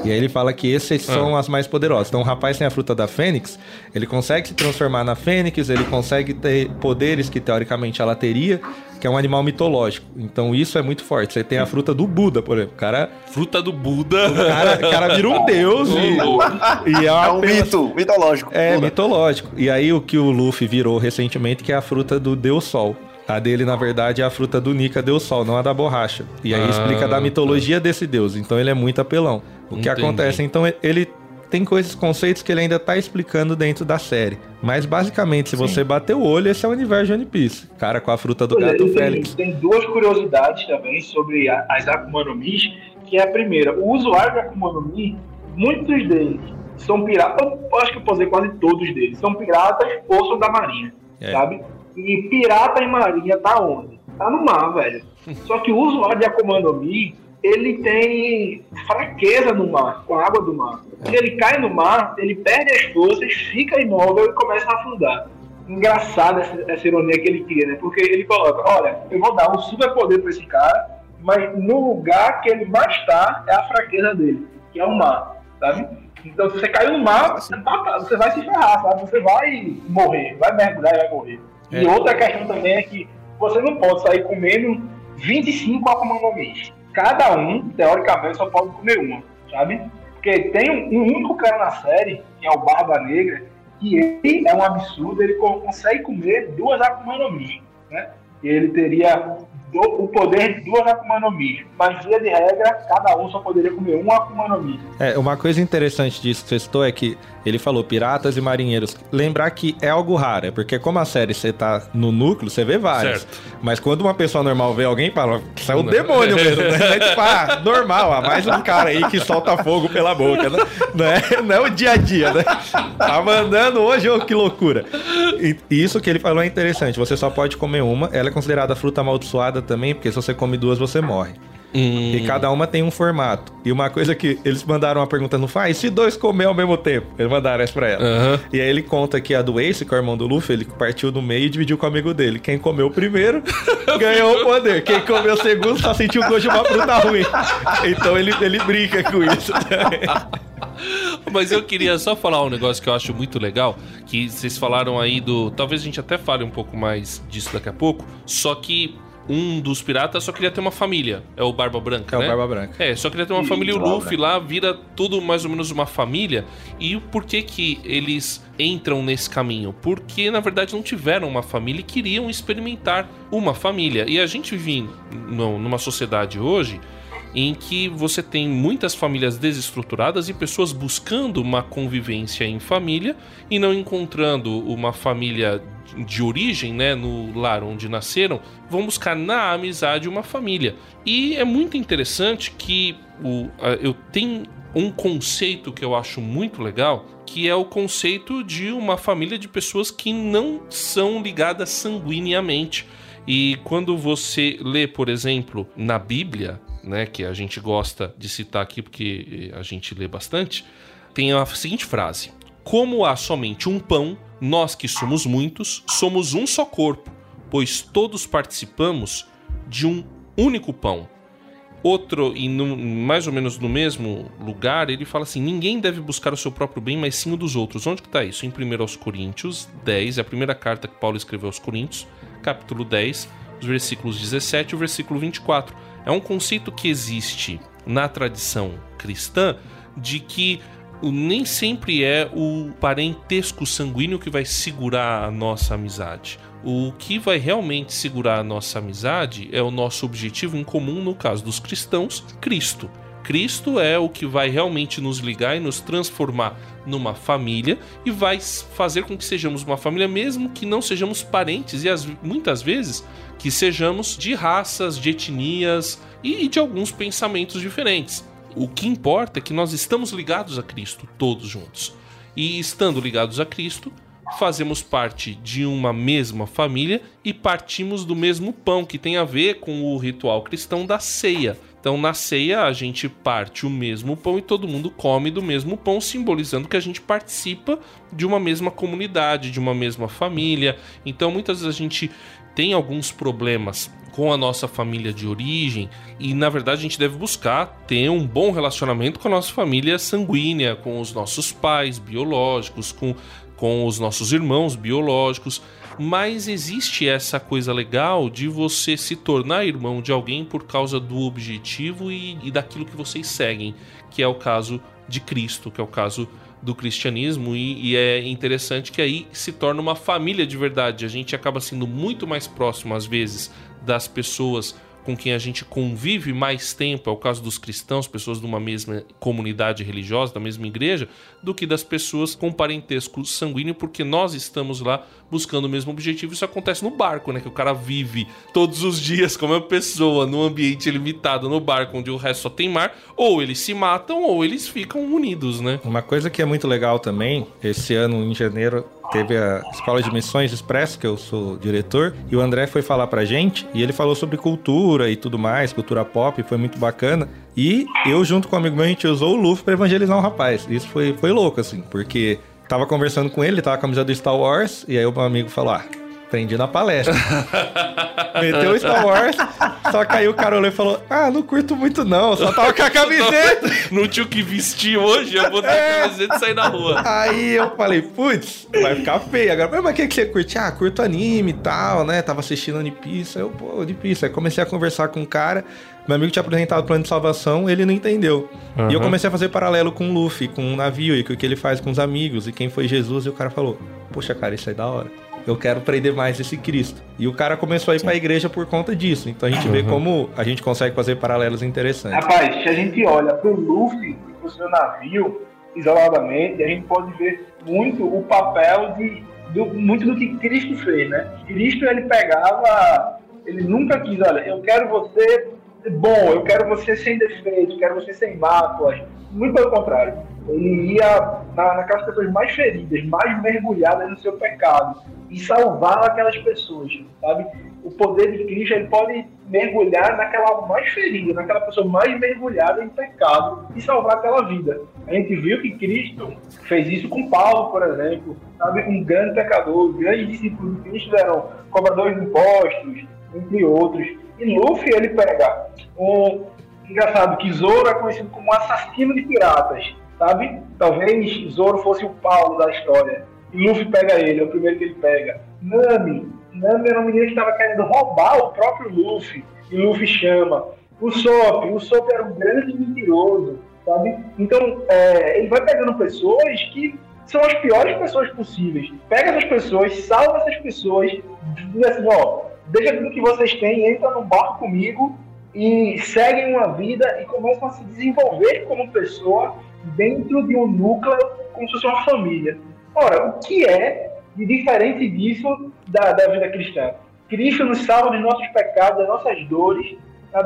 E aí ele fala que esses são as mais poderosas. Então o rapaz tem a fruta da fênix, ele consegue se transformar na fênix, ele consegue ter poderes que teoricamente ela teria, que é um animal mitológico. Então isso é muito forte. Você tem a fruta do Buda, por exemplo. O cara, Fruta do Buda. o cara, o cara vira um (laughs) deus e, e é, É um mito, mitológico. é, Buda. mitológico. E aí o que o Luffy virou recentemente, que é a fruta do Deus Sol. A dele, na verdade, é a fruta do Nika Deus Sol, não a da borracha. E aí Ah, explica da mitologia desse deus. Então ele é muito apelão. O que Entendi. acontece? Então ele tem coisas, conceitos que ele ainda tá explicando dentro da série. Mas basicamente, se você bater o olho, esse é o universo de One Piece. Cara com a fruta do Pois gato tem, Félix. tem duas curiosidades também sobre a- as Akuma no Mis, que é a primeira, o usuário de Akuma no Mi, muitos deles são piratas, eu acho que eu posso dizer quase todos deles, são piratas ou são da marinha, É. sabe? E pirata e marinha tá onde? Tá no mar, velho. Só que o usuário de Akuma no Mi, ele tem fraqueza no mar, com a água do mar. Se ele cai no mar, ele perde as forças, fica imóvel e começa a afundar engraçada essa, essa ironia que ele cria, né? Porque ele coloca, olha, eu vou dar um super poder pra esse cara, mas no lugar que ele mais tá é a fraqueza dele, que é o mar, sabe? Então se você caiu no mar, você, tá- você vai se ferrar, sabe? Você vai morrer, vai mergulhar e vai morrer. E É. outra questão também é que você não pode sair comendo 25 Akuma no Mi. Cada um, teoricamente, só pode comer uma, sabe? Porque tem um, um único cara na série, que é o Barba Negra, que ele é um absurdo, ele co- consegue comer duas Akuma no Mi, né? E ele teria do- o poder de duas Akuma no Mi. Mas, via de regra, cada um só poderia comer uma Akuma no Mi. É, uma coisa interessante disso que você citou é que ele falou piratas e marinheiros. Lembrar que é algo raro, é porque como a série você tá no núcleo, você vê vários. Certo. Mas quando uma pessoa normal vê alguém, fala, isso é um demônio mesmo, né? (laughs) É tipo, ah, normal, mais um cara aí que solta fogo pela boca, né? Não é, não é o dia a dia, né? Tá mandando hoje, ô, que loucura. E isso que ele falou é interessante, você só pode comer uma, ela é considerada fruta amaldiçoada também, porque se você come duas, você morre. Hum, E cada uma tem um formato. E uma coisa que eles mandaram uma pergunta no faz, se dois comer ao mesmo tempo? Eles mandaram essa pra ela. Aham. E aí ele conta que a do Ace, que é o irmão do Luffy, ele partiu no meio e dividiu com o amigo dele. Quem comeu o primeiro (laughs) ganhou o poder. Quem comeu o segundo só sentiu o gosto de uma fruta ruim. Então ele, ele brinca com isso. Mas eu queria só falar um negócio que eu acho muito legal, que vocês falaram aí do. Talvez a gente até fale um pouco mais disso daqui a pouco. Só que um dos piratas só queria ter uma família. É o Barba Branca, É o né? Barba Branca. É, só queria ter uma Ih, família e o. Luffy lá vira tudo mais ou menos uma família. E por que que eles entram nesse caminho? Porque na verdade não tiveram uma família e queriam experimentar uma família. E a gente vive numa sociedade hoje em que você tem muitas famílias desestruturadas e pessoas buscando uma convivência em família e não encontrando uma família de origem, né, no lar onde nasceram, vão buscar na amizade uma família. E é muito interessante que o, eu tenho um conceito que eu acho muito legal, que é o conceito de uma família de pessoas que não são ligadas sanguineamente. E quando você lê, por exemplo, na Bíblia, né, que a gente gosta de citar aqui porque a gente lê bastante, tem a seguinte frase: Como há somente um pão, nós que somos muitos, somos um só corpo, pois todos participamos de um único pão. Outro, e no- mais ou menos no mesmo lugar, ele fala assim: ninguém deve buscar o seu próprio bem, mas sim o dos outros. Onde que está isso? Em 1 aos Coríntios 10, é a primeira carta que Paulo escreveu aos Coríntios, capítulo 10, os versículos 17 e o versículo 24. É um conceito que existe na tradição cristã de que nem sempre é o parentesco sanguíneo que vai segurar a nossa amizade. O que vai realmente segurar a nossa amizade é o nosso objetivo em comum, no caso dos cristãos, Cristo. Cristo é o que vai realmente nos ligar e nos transformar numa família e vai fazer com que sejamos uma família, mesmo que não sejamos parentes e as- muitas vezes que sejamos de raças, de etnias e de alguns pensamentos diferentes. O que importa é que nós estamos ligados a Cristo, todos juntos. E estando ligados a Cristo, fazemos parte de uma mesma família e partimos do mesmo pão, que tem a ver com o ritual cristão da ceia. Então, na ceia, a gente parte o mesmo pão e todo mundo come do mesmo pão, simbolizando que a gente participa de uma mesma comunidade, de uma mesma família. Então, muitas vezes a gente tem alguns problemas com a nossa família de origem e na verdade a gente deve buscar ter um bom relacionamento com a nossa família sanguínea, com os nossos pais biológicos, com, com os nossos irmãos biológicos. Mas existe essa coisa legal de você se tornar irmão de alguém por causa do objetivo e, e daquilo que vocês seguem, que é o caso de Cristo, que é o caso do cristianismo e, e, é interessante que aí se torna uma família de verdade. A gente acaba sendo muito mais próximo às vezes das pessoas com quem a gente convive mais tempo, é o caso dos cristãos, pessoas de uma mesma comunidade religiosa, da mesma igreja, do que das pessoas com parentesco sanguíneo, porque nós estamos lá buscando o mesmo objetivo. Isso acontece no barco, né? Que o cara vive todos os dias como uma pessoa num ambiente limitado no barco, onde o resto só tem mar, ou eles se matam ou eles ficam unidos, né? Uma coisa que é muito legal também, esse ano em janeiro teve a Escola de Missões Expresso, que eu sou diretor, e o André foi falar pra gente, e ele falou sobre cultura e tudo mais, cultura pop, foi muito bacana. E eu, junto com um amigo meu, a gente usou o Luffy pra evangelizar um rapaz. Isso foi, foi louco, assim, porque tava conversando com ele, ele tava com a camisa do Star Wars, e aí o meu amigo falou: Ah, aprendi na palestra. (laughs) Meteu Star Wars, só que aí o cara olhou e falou: Ah, não curto muito não, só tava com a (laughs) camiseta. não tinha o que vestir hoje, eu vou dar é. a camiseta e sair na rua. Aí eu falei: Putz, vai ficar feio. Agora, mas o que, que você curte? Ah, curto anime e tal, né? Tava assistindo One Piece. Aí eu, pô, One Piece. Aí comecei a conversar com o cara. Meu amigo tinha apresentado o plano de salvação, ele não entendeu. Uhum. E eu comecei a fazer paralelo com o Luffy, com o navio e com o que ele faz com os amigos e quem foi Jesus. E o cara falou: Poxa, cara, isso é da hora eu quero prender mais esse Cristo. E o cara começou a ir para a igreja por conta disso. Então a gente uhum. vê como a gente consegue fazer paralelos interessantes. Rapaz, se a gente olha para o Luffy e para o seu navio isoladamente, a gente pode ver muito o papel de do, muito do que Cristo fez, né? Cristo ele pegava, ele nunca quis, olha, eu quero você bom, eu quero você sem defeito, quero você sem máculas. Muito pelo contrário. Ele ia na, naquelas pessoas mais feridas, mais mergulhadas no seu pecado e salvar aquelas pessoas, sabe? O poder de Cristo ele pode mergulhar naquela mais ferida, naquela pessoa mais mergulhada em pecado e salvar aquela vida. A gente viu que Cristo fez isso com Paulo, por exemplo, sabe? Um grande pecador, grandes discípulos de Cristo eram cobradores de impostos, entre outros. E Luffy ele pega um engraçado que Zoro é conhecido como assassino de piratas, sabe? Talvez Zoro fosse o Paulo da história. E Luffy pega ele, é o primeiro que ele pega. Nami, Nami era uma menina que estava querendo roubar o próprio Luffy. E Luffy chama. O Sop, o Sop era um grande mentiroso, sabe? Então, é, ele vai pegando pessoas que são as piores pessoas possíveis. Pega essas pessoas, salva essas pessoas, diz assim, ó, deixa tudo que vocês têm, entra no barco comigo e seguem uma vida e começam a se desenvolver como pessoa dentro de um núcleo como se fosse uma família. Ora, o que é de diferente disso da, da vida cristã? Cristo nos salva dos nossos pecados, das nossas dores,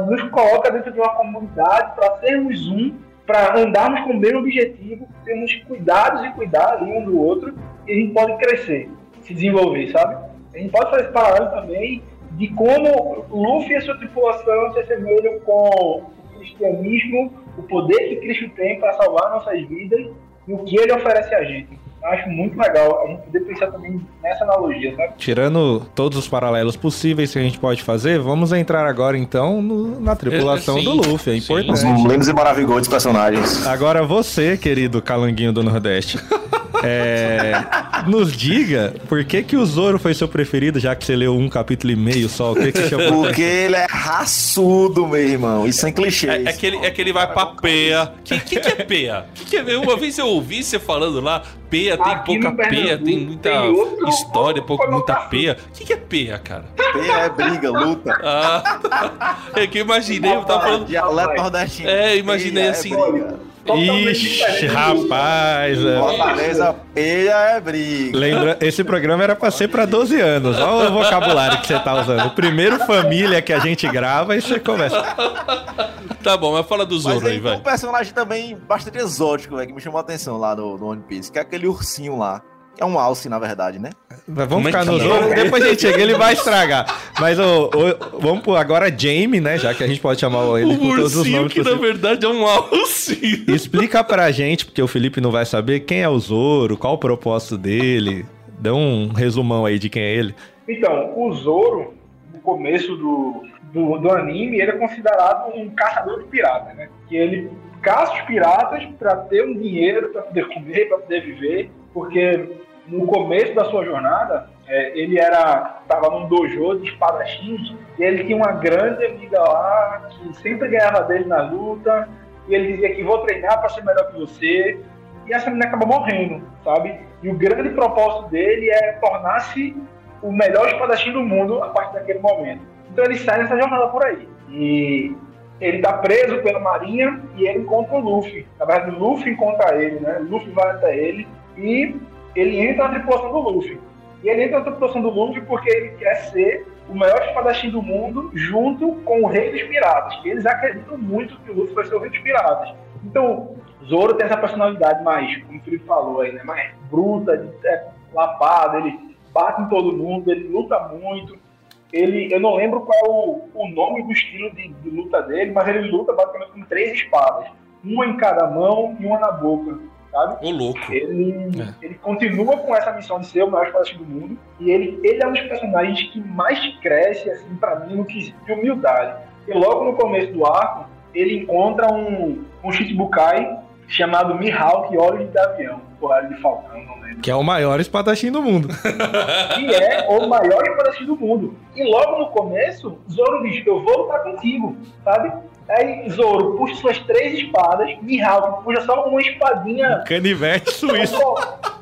nos coloca dentro de uma comunidade para sermos um, para andarmos com o mesmo objetivo, termos cuidados e cuidar um do outro, e a gente pode crescer, se desenvolver, sabe? A gente pode fazer esse paralelo também de como Luffy e a sua tripulação se assemelham com o cristianismo, o poder que Cristo tem para salvar nossas vidas e o que ele oferece a gente. Eu acho muito legal a gente poder pensar também nessa analogia, sabe? Tirando todos os paralelos possíveis que a gente pode fazer, vamos entrar agora então no, na tripulação sim, do Luffy. É importante. Os lindos e maravilhosos personagens. Agora você, querido calanguinho do Nordeste. (laughs) É, nos diga por que, que o Zoro foi seu preferido, já que você leu um capítulo e meio só. O que, que chamou? Porque ele é raçudo, meu irmão. Isso é clichê. É, é, que, ele, é que ele vai pra peia. O que, que, que, é peia? Que que é, uma vez eu ouvi você falando lá, peia, tem Aqui pouca peia, tem muita tem história, pouco, muita peia. O que, que é peia, cara? Peia é briga, luta. (laughs) Ah, é que eu imaginei, eu tava falando. Dialeto nordestino. É, imaginei assim. É Ixi, rapaz. É. Fortaleza peia é briga. Lembra, esse programa era pra ser pra 12 anos. Olha o vocabulário que você tá usando. O primeiro família que a gente grava e você começa. Tá bom, mas fala do Zoro aí, vai. um personagem também bastante exótico, véio, que me chamou a atenção lá no, no One Piece, que é aquele ursinho lá. É um alce, na verdade, né? Vamos ficar no Zoro, depois a gente chega, ele vai estragar. Mas o, o, vamos por agora Jamie, né? Já que a gente pode chamar ele com todos os nomes. que na verdade é um alce. Explica pra gente, porque o Felipe não vai saber, quem é o Zoro, qual o propósito dele. Dê um resumão aí de quem é ele. Então, o Zoro, começo do, do, do anime, ele é considerado um caçador de piratas, né? Que ele caça os piratas para ter um dinheiro, para poder (laughs) comer, para poder viver, porque no começo da sua jornada, é, ele era estava num dojo de espadachins e ele tinha uma grande amiga lá que sempre ganhava dele na luta e ele dizia que vou treinar para ser melhor que você e essa menina acaba morrendo, sabe? E o grande propósito dele é tornar-se o melhor espadachim do mundo a partir daquele momento. Então ele sai nessa jornada por aí. E ele tá preso pela marinha e ele encontra o Luffy. Na verdade, o Luffy encontra ele, né? O Luffy vai até ele e ele entra na tripulação do Luffy. E ele entra na tripulação do Luffy porque ele quer ser o maior espadachim do mundo junto com o rei dos piratas. Eles acreditam muito que o Luffy vai ser o rei dos piratas. Então, Zoro tem essa personalidade mais, como o Felipe falou aí, né? Mais bruta, é, ele bate em todo mundo, ele luta muito. Ele, eu não lembro qual o, o nome do estilo de, de, luta dele, mas ele luta basicamente com três espadas. Uma em cada mão e uma na boca, sabe? O louco. Ele, é. ele continua com essa missão de ser o maior espadachim do mundo. E ele, ele é um dos personagens que mais cresce, assim, para mim, no quesito de humildade. E logo no começo do arco, ele encontra um, um Shichibukai chamado Mihawk Olhos de Avião, De Falcão, não lembro. Que é o maior espadachim do mundo. que (laughs) é o maior espadachim do mundo. E logo no começo, Zoro diz: Eu vou lutar contigo, sabe? Aí Zoro puxa suas três espadas, Mihawk puxa só uma espadinha. Um canivete suíço.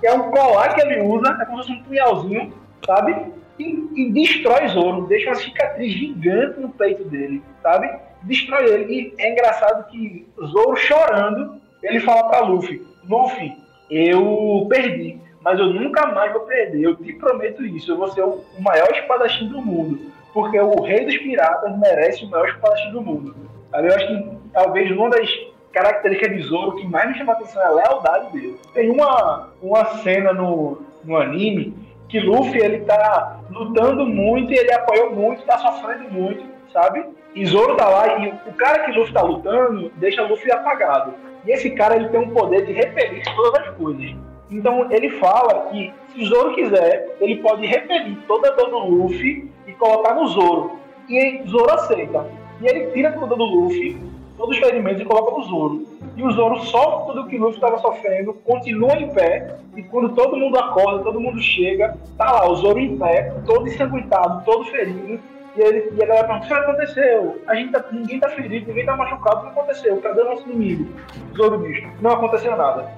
Que é um colar que ele usa, é como se fosse um punhalzinho, sabe? E, e, destrói Zoro, deixa uma cicatriz gigante no peito dele, sabe? Destrói ele. E é engraçado que Zoro chorando ele fala para Luffy: Luffy, eu perdi, mas eu nunca mais vou perder. Eu te prometo isso. Eu vou ser o maior espadachim do mundo, porque o rei dos piratas merece o maior espadachim do mundo. Eu acho que talvez uma das características de Zoro que mais me chama a atenção é a lealdade dele. Tem uma, uma cena no, no anime que Luffy ele tá lutando muito e ele apoiou muito, tá sofrendo muito, sabe? E Zoro tá lá e o cara que Luffy tá lutando deixa Luffy apagado. E esse cara ele tem um poder de repelir todas as coisas. Então ele fala que se o Zoro quiser, ele pode repelir toda a dor do Luffy e colocar no Zoro. E Zoro aceita. E ele tira toda do Luffy, todos os ferimentos e coloca no Zoro. E o Zoro solta tudo que Luffy estava sofrendo, continua em pé, e quando todo mundo acorda, todo mundo chega, tá lá o Zoro em pé, todo ensanguentado, todo ferido, e, ele, e a galera pergunta: o que aconteceu? A gente tá, ninguém tá ferido, ninguém tá machucado, o que aconteceu? Cadê o nosso inimigo? Zoro diz: não aconteceu nada.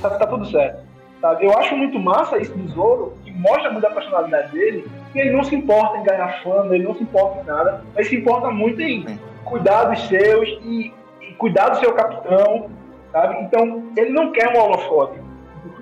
Tá, tá tudo certo. Sabe? Eu acho muito massa isso do Zoro, que mostra muito a personalidade dele, que ele não se importa em ganhar fama, ele não se importa em nada, mas se importa muito em cuidar dos seus e, e cuidar do seu capitão, sabe? Então, ele não quer um holofote.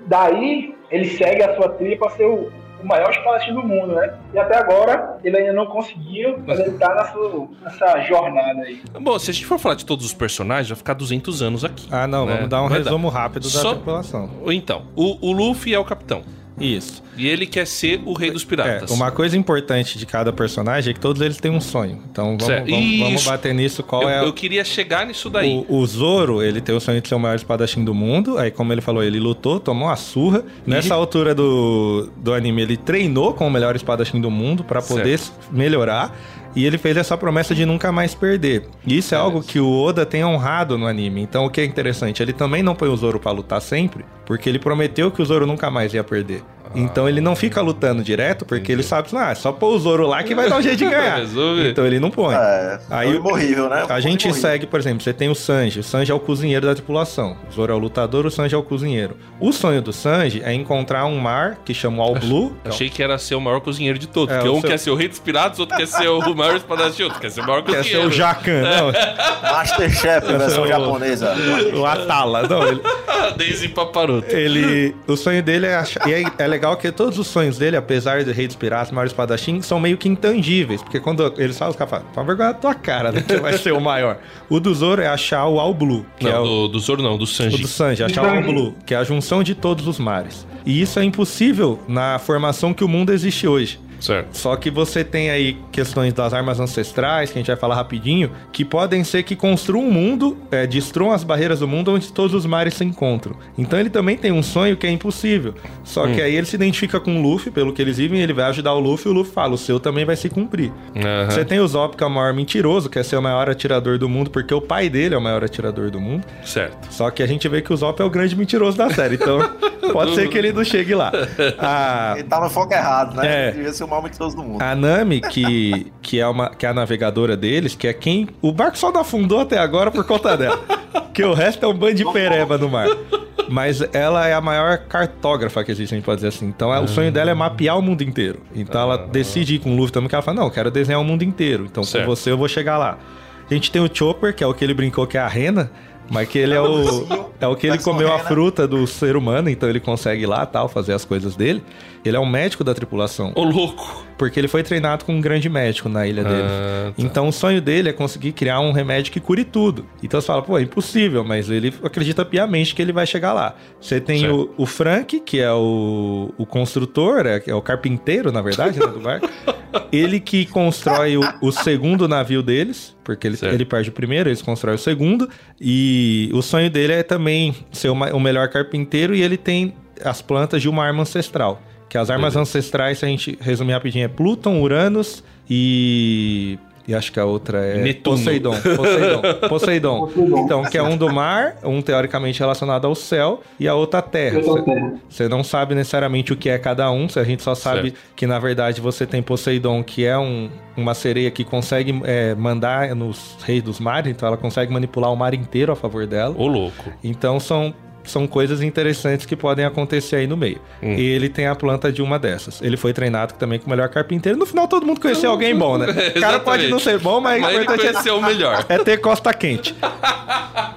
Daí, ele segue a sua trilha para ser o, o maior espadachim do mundo, né? E até agora ele ainda não conseguiu, mas ele tá nessa, nessa jornada aí. Bom, se a gente for falar de todos os personagens, vai ficar 200 anos aqui. Ah, não, né? vamos dar um vai resumo dar. rápido da Só... tripulação. Então, o, o Luffy é o capitão. Isso. E ele quer ser o rei dos piratas. É, uma coisa importante de cada personagem é que todos eles têm um sonho. Então vamos, vamos, vamos bater nisso. Qual eu, é? Eu queria chegar nisso daí. O, o, Zoro, ele tem o sonho de ser o maior espadachim do mundo. Aí, como ele falou, ele lutou, tomou uma surra. Nessa altura do, do anime, ele treinou com o melhor espadachim do mundo para poder certo. melhorar. E ele fez essa promessa de nunca mais perder. E isso é, algo que o Oda tem honrado no anime. Então, o que é interessante, ele também não põe o Zoro para lutar sempre, porque ele prometeu que o Zoro nunca mais ia perder. Então ele não fica lutando direto, porque Entendi. ele sabe, ah, é só pôr o Zoro lá que vai dar um jeito de (laughs) ganhar. então ele não põe. É, Aí é horrível, né? A gente segue, por exemplo, você tem o Sanji. O Sanji é o cozinheiro da tripulação. O Zoro é o lutador, o Sanji é o cozinheiro. O sonho do Sanji é encontrar um mar que chama All Blue. Achei que era ser o maior cozinheiro de todos. É, porque um seu... quer ser o rei dos piratas, outro quer ser o (laughs) maior espadachim, outro quer ser o maior cozinheiro. Quer ser o Jacan, não. (laughs) Masterchef, versão japonesa. O Atala, não. Ele... Daisy Paparoto. Ele... O sonho dele é achar... E é, é legal que todos os sonhos dele, apesar de Rei dos Piratas, Maior Espadachim, são meio que intangíveis. Porque quando eles falam, os caras falam, toma vergonha da tua cara, né? Que vai ser o maior. O do Zoro é achar o All Blue. Que não, é o... do, do Zoro não, do Sanji. O do Sanji, achar o All Blue, que é a junção de todos os mares. E isso é impossível na formação que o mundo existe hoje. Certo. Só que você tem aí questões das armas ancestrais, que a gente vai falar rapidinho, que podem ser que construam um mundo, é, destruam as barreiras do mundo onde todos os mares se encontram. Então ele também tem um sonho que é impossível. Só que aí ele se identifica com o Luffy, pelo que eles vivem, ele vai ajudar o Luffy e o Luffy fala: o seu também vai se cumprir. Aham. Você tem o Zop, que é o maior mentiroso, quer ser o maior atirador do mundo, porque o pai dele é o maior atirador do mundo. Certo. Só que a gente vê que o Zop é o grande mentiroso da série, então (laughs) pode ser que ele não chegue lá. A, (laughs) Ele tá no foco errado, né? É. Ele devia ser o maior mentiroso do mundo. a Nami, que, que, é uma, que é a navegadora deles, que é quem. O barco só não afundou até agora por conta dela. que o resto é um bando de pereba no mar. Mas ela é a maior cartógrafa que existe, a gente pode dizer assim. Então é- o sonho dela é mapear o mundo inteiro. Então ela decide ir com o Luffy também, que ela fala: Não, eu quero desenhar o mundo inteiro. Então Certo. com você eu vou chegar lá. A gente tem o Chopper, que é o que ele brincou que é a rena. Mas que ele é o. É o que ele Versão comeu a fruta do ser humano, então ele consegue ir lá tal, fazer as coisas dele. Ele é um médico da tripulação. Ô, louco. Porque ele foi treinado com um grande médico na ilha dele. Ah, tá. Então o sonho dele é conseguir criar um remédio que cure tudo. Então você fala, pô, é impossível, mas ele acredita piamente que ele vai chegar lá. Você tem o, o Frank, que é o, o construtor, é, é o carpinteiro, na verdade, né, do barco. (laughs) Ele que constrói o, o segundo navio deles, porque ele, Certo. ele perde o primeiro, eles constroem o segundo. E o sonho dele é também ser o, ma- o melhor carpinteiro e ele tem as plantas de uma arma ancestral. Que as armas ancestrais, se a gente resumir rapidinho, é Pluton, Uranus e. E acho que a outra é Netuno. Poseidon. Poseidon. (laughs) Poseidon. Poseidon. Então, que é um do mar, um teoricamente relacionado ao céu, e a outra à terra. Você não sabe necessariamente o que é cada um, se a gente só sabe Certo. que na verdade você tem Poseidon, que é um- uma sereia que consegue é, mandar nos reis dos mares, então ela consegue manipular o mar inteiro a favor dela. Ô, louco. Então são, são coisas interessantes que podem acontecer aí no meio. Hum. E ele tem a planta de uma dessas. Ele foi treinado também com o melhor carpinteiro. No final todo mundo conheceu alguém bom, né? (laughs) O cara pode não ser bom, mas, Mas o ele é- conheceu o melhor. (laughs) é ter costa quente.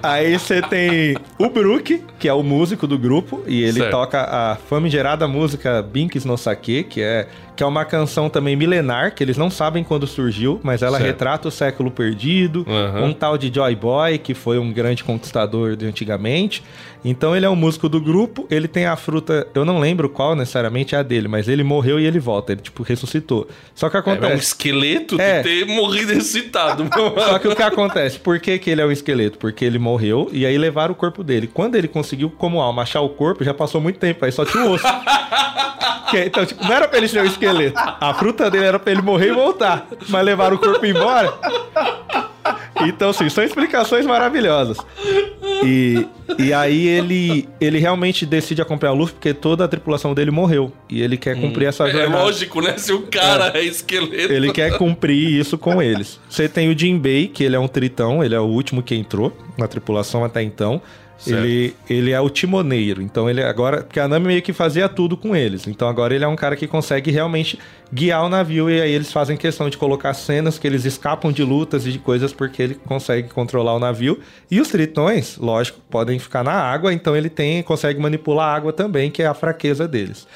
Aí você tem o Brook, que é o músico do grupo, e ele Certo. toca a famigerada música Binks no Sake, que é, que é uma canção também milenar, que eles não sabem quando surgiu, mas ela Certo. retrata o século perdido, Aham. um tal de Joy Boy, que foi um grande conquistador de antigamente. Então ele é o músico do grupo, ele tem a fruta, eu não lembro qual necessariamente é a dele, mas ele morreu e ele volta, ele tipo ressuscitou. Só que É acontece... um esqueleto É. de ter morrido excitado. (laughs) Só que o que acontece? Por que, que ele é um esqueleto? Porque ele morreu e aí levaram o corpo dele. Quando ele conseguiu, como alma, achar o corpo, já passou muito tempo, aí só tinha o osso. (laughs) Que- então, tipo, não era pra ele ser um esqueleto. A fruta dele era pra ele morrer e voltar. Mas levaram o corpo embora. Então, assim, são explicações maravilhosas. E, e aí ele, ele realmente decide acompanhar o Luffy porque toda a tripulação dele morreu. E ele quer cumprir essa É jornada. lógico, né? Se o cara é, esqueleto. Ele quer cumprir isso com eles. Você tem o Jinbei, que ele é um tritão, ele é o último que entrou na tripulação até então. Certo. Ele, ele é o timoneiro. Então ele agora. Porque a Nami meio que fazia tudo com eles. Então agora ele é um cara que consegue realmente guiar o navio. E aí eles fazem questão de colocar cenas que eles escapam de lutas e de coisas porque ele consegue controlar o navio. E os tritões, lógico, podem ficar na água. Então ele tem, consegue manipular a água também, que é a fraqueza deles.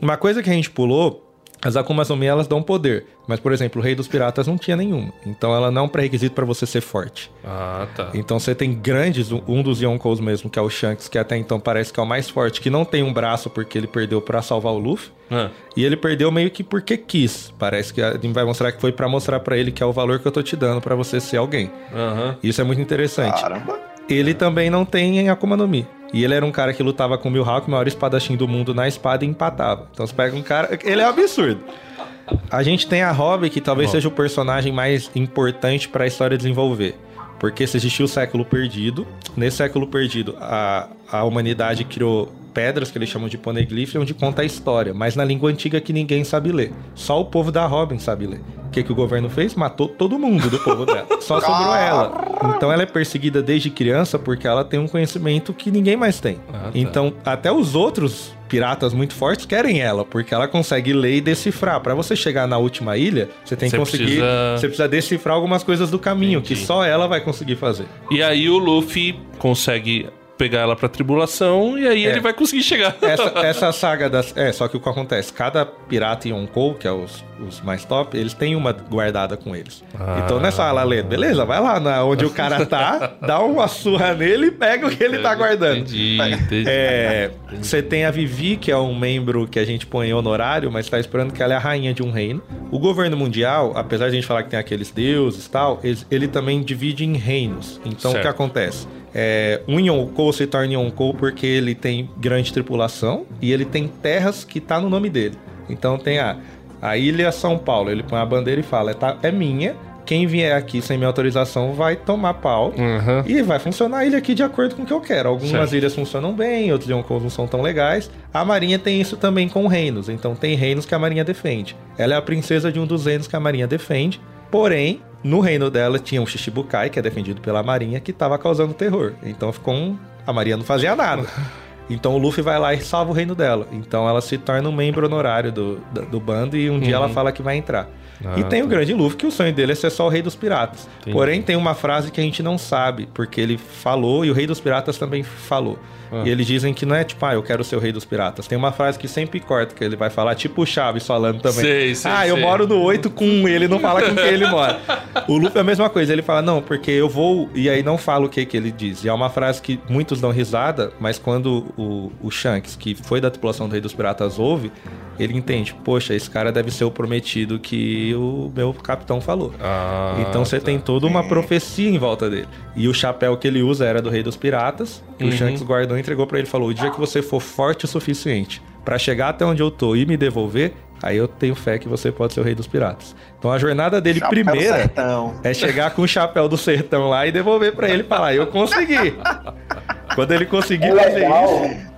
Uma coisa que a gente pulou. As Akumas no Mi, elas dão poder. Mas, por exemplo, o Rei dos Piratas não tinha nenhuma. Então ela não é um pré-requisito pra você ser forte. Ah, tá. Então você tem grandes, um dos Yonkous mesmo, que é o Shanks, que até então parece que é o mais forte, que não tem um braço porque ele perdeu pra salvar o Luffy. Ah, E ele perdeu meio que porque quis. Parece que a vai mostrar que foi pra mostrar pra ele que é o valor que eu tô te dando pra você ser alguém. Aham. Isso é muito interessante. Caramba. Ele também não tem Akuma no Mi. E ele era um cara que lutava com o Mihawk, o maior espadachim do mundo, na espada e empatava. Então você pega um cara. Ele é um absurdo. A gente tem a Robin, que talvez seja o personagem mais importante para a história desenvolver. Porque se existiu o século perdido, nesse século perdido, a, a humanidade criou pedras que eles chamam de poneglyph, onde conta a história, mas na língua antiga que ninguém sabe ler. Só o povo da Robin sabe ler. O que, que o governo fez? Matou todo mundo do povo dela. Só (laughs) sobrou ela. Então ela é perseguida desde criança porque ela tem um conhecimento que ninguém mais tem. Ah, tá. Então, até os outros piratas muito fortes querem ela, porque ela consegue ler e decifrar. Pra você chegar na última ilha, você tem que Você conseguir. precisa- Você precisa decifrar algumas coisas do caminho, Entendi. que só ela vai conseguir fazer. E aí o Luffy consegue pegar ela pra tribulação e aí É. ele vai conseguir chegar. Essa, (laughs) essa saga das. É, só que o que acontece? Cada pirata e Yonkou, que é os, os mais top, eles têm uma guardada com eles. Ah. Então nessa ala lê, beleza, vai lá na, onde o cara tá, (laughs) dá uma surra nele e pega o que ele tá guardando. Entendi, entendi. É, você tem a Vivi, que é um membro que a gente põe em honorário, mas tá esperando que ela é a rainha de um reino. O governo mundial, apesar de a gente falar que tem aqueles deuses e tal, ele, ele também divide em reinos. Então o Certo. que acontece? É, um Yonkou se torna Yonkou porque ele tem grande tripulação e ele tem terras que tá no nome dele. Então tem a, a Ilha São Paulo, ele põe a bandeira e fala, é, tá- é minha, quem vier aqui sem minha autorização vai tomar pau. Aham. E vai funcionar a ilha aqui de acordo com o que eu quero. Algumas Certo. ilhas funcionam bem, outras Yonkous não são tão legais. A Marinha tem isso também com reinos. Então tem reinos que a Marinha defende. Ela é a princesa de um dos reinos que a Marinha defende. Porém, no reino dela tinha um Shichibukai, que é defendido pela Marinha, que estava causando terror. Então ficou um... A Marinha não fazia nada. Então o Luffy vai lá e salva o reino dela. Então ela se torna um membro honorário do, do, do bando e um dia ela fala que vai entrar. Ah, e tem o tá. grande Luffy, que o sonho dele é ser só o rei dos piratas. Entendi. Porém, tem uma frase que a gente não sabe, porque ele falou e o rei dos piratas também falou. Ah. E eles dizem que não é tipo, ah, eu quero ser o rei dos piratas. Tem uma frase que sempre corta, que ele vai falar, tipo o Chaves falando também. Sei, sei, ah, eu sei. moro no 8 com ele, não fala com quem ele mora. (laughs) O Luffy é a mesma coisa, ele fala, não, porque eu vou, e aí não fala o que que ele diz. E é uma frase que muitos dão risada, mas quando o, o Shanks, que foi da tripulação do Rei dos Piratas, ouve, ele entende, poxa, esse cara deve ser o prometido que o meu capitão falou. Ah, Então você tá. tem toda uma profecia em volta dele. E o chapéu que ele usa era do Rei dos Piratas, Uhum. o Shanks guardou e entregou pra ele. Falou: o dia que você for forte o suficiente pra chegar até onde eu tô e me devolver, aí eu tenho fé que você pode ser o Rei dos Piratas. Então a jornada dele Chapéu primeira sertão. é chegar com o chapéu do sertão lá e devolver pra ele e falar: eu consegui. (laughs) Quando ele conseguir É fazer isso.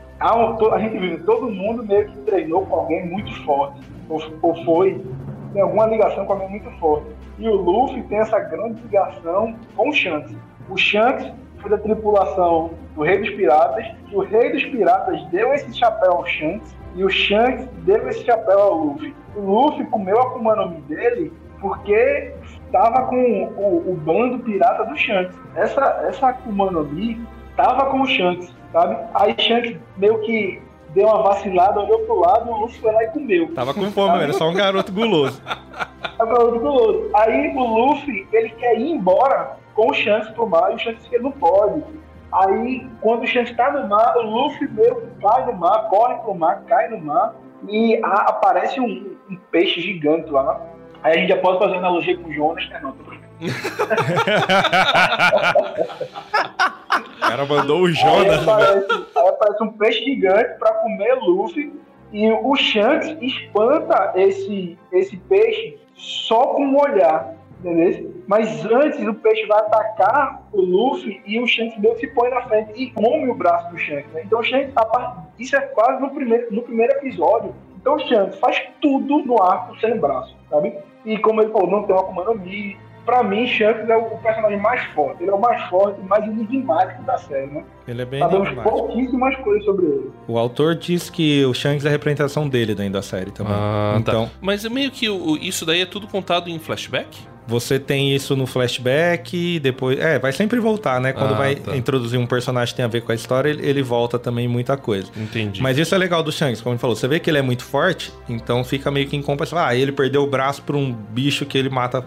To- a gente vive, todo mundo meio que treinou com alguém muito forte. Ou, ou foi, tem alguma ligação com alguém muito forte. E o Luffy tem essa grande ligação com o Shanks. O Shanks foi da tripulação do Rei dos Piratas, e o Rei dos Piratas deu esse chapéu ao Shanks, e o Shanks deu esse chapéu ao Luffy. O Luffy comeu a Akuma no Mi dele porque estava com o, o bando pirata do Shanks. Essa, essa Akuma no Mi tava com o Shanks, sabe? Aí Shanks meio que deu uma vacilada, olhou pro lado, o Luffy foi lá e comeu. Tava com fome, era só um garoto guloso. (laughs) Agora, o guloso. Aí o Luffy, ele quer ir embora com o Shanks pro mar, e o Shanks que ele não pode. Aí, quando o Shanks tá no mar, o Luffy meio que cai no mar, corre pro mar, cai no mar, e a- aparece um, um peixe gigante lá. Aí a gente já pode fazer analogia com o Jonas, né? Não, tô. O cara mandou o Aí Jonas. né? aparece, aí aparece um peixe gigante pra comer Luffy. E o Shanks espanta esse, esse peixe só com um olhar. Entendeu? Mas antes o peixe vai atacar o Luffy e o Shanks meio se põe na frente e come o braço do Shanks. né? Então o Shanks, a parte- isso é quase no primeiro, no primeiro episódio. Então o Shanks faz tudo no arco sem braço, sabe? E como ele falou, não tem uma Akuma no Mi. Pra mim, Shanks é o, personagem mais forte. Ele é o mais forte e mais enigmático da série, né? Ele é bem Sabemos enigmático. pouquíssimas coisas sobre ele. O autor diz que o Shanks é a representação dele dentro da série também. Ah, tá. então, Mas é meio que o- isso daí é tudo contado em flashback? você tem isso no flashback, e depois. É, vai sempre voltar, né? Quando Ah, vai tá. introduzir um personagem que tem a ver com a história, ele, ele volta também em muita coisa. Entendi. Mas isso é legal do Shanks, como ele falou. Você vê que ele é muito forte, então fica meio que em comparação. Ah, ele perdeu o braço pra um bicho que ele mata.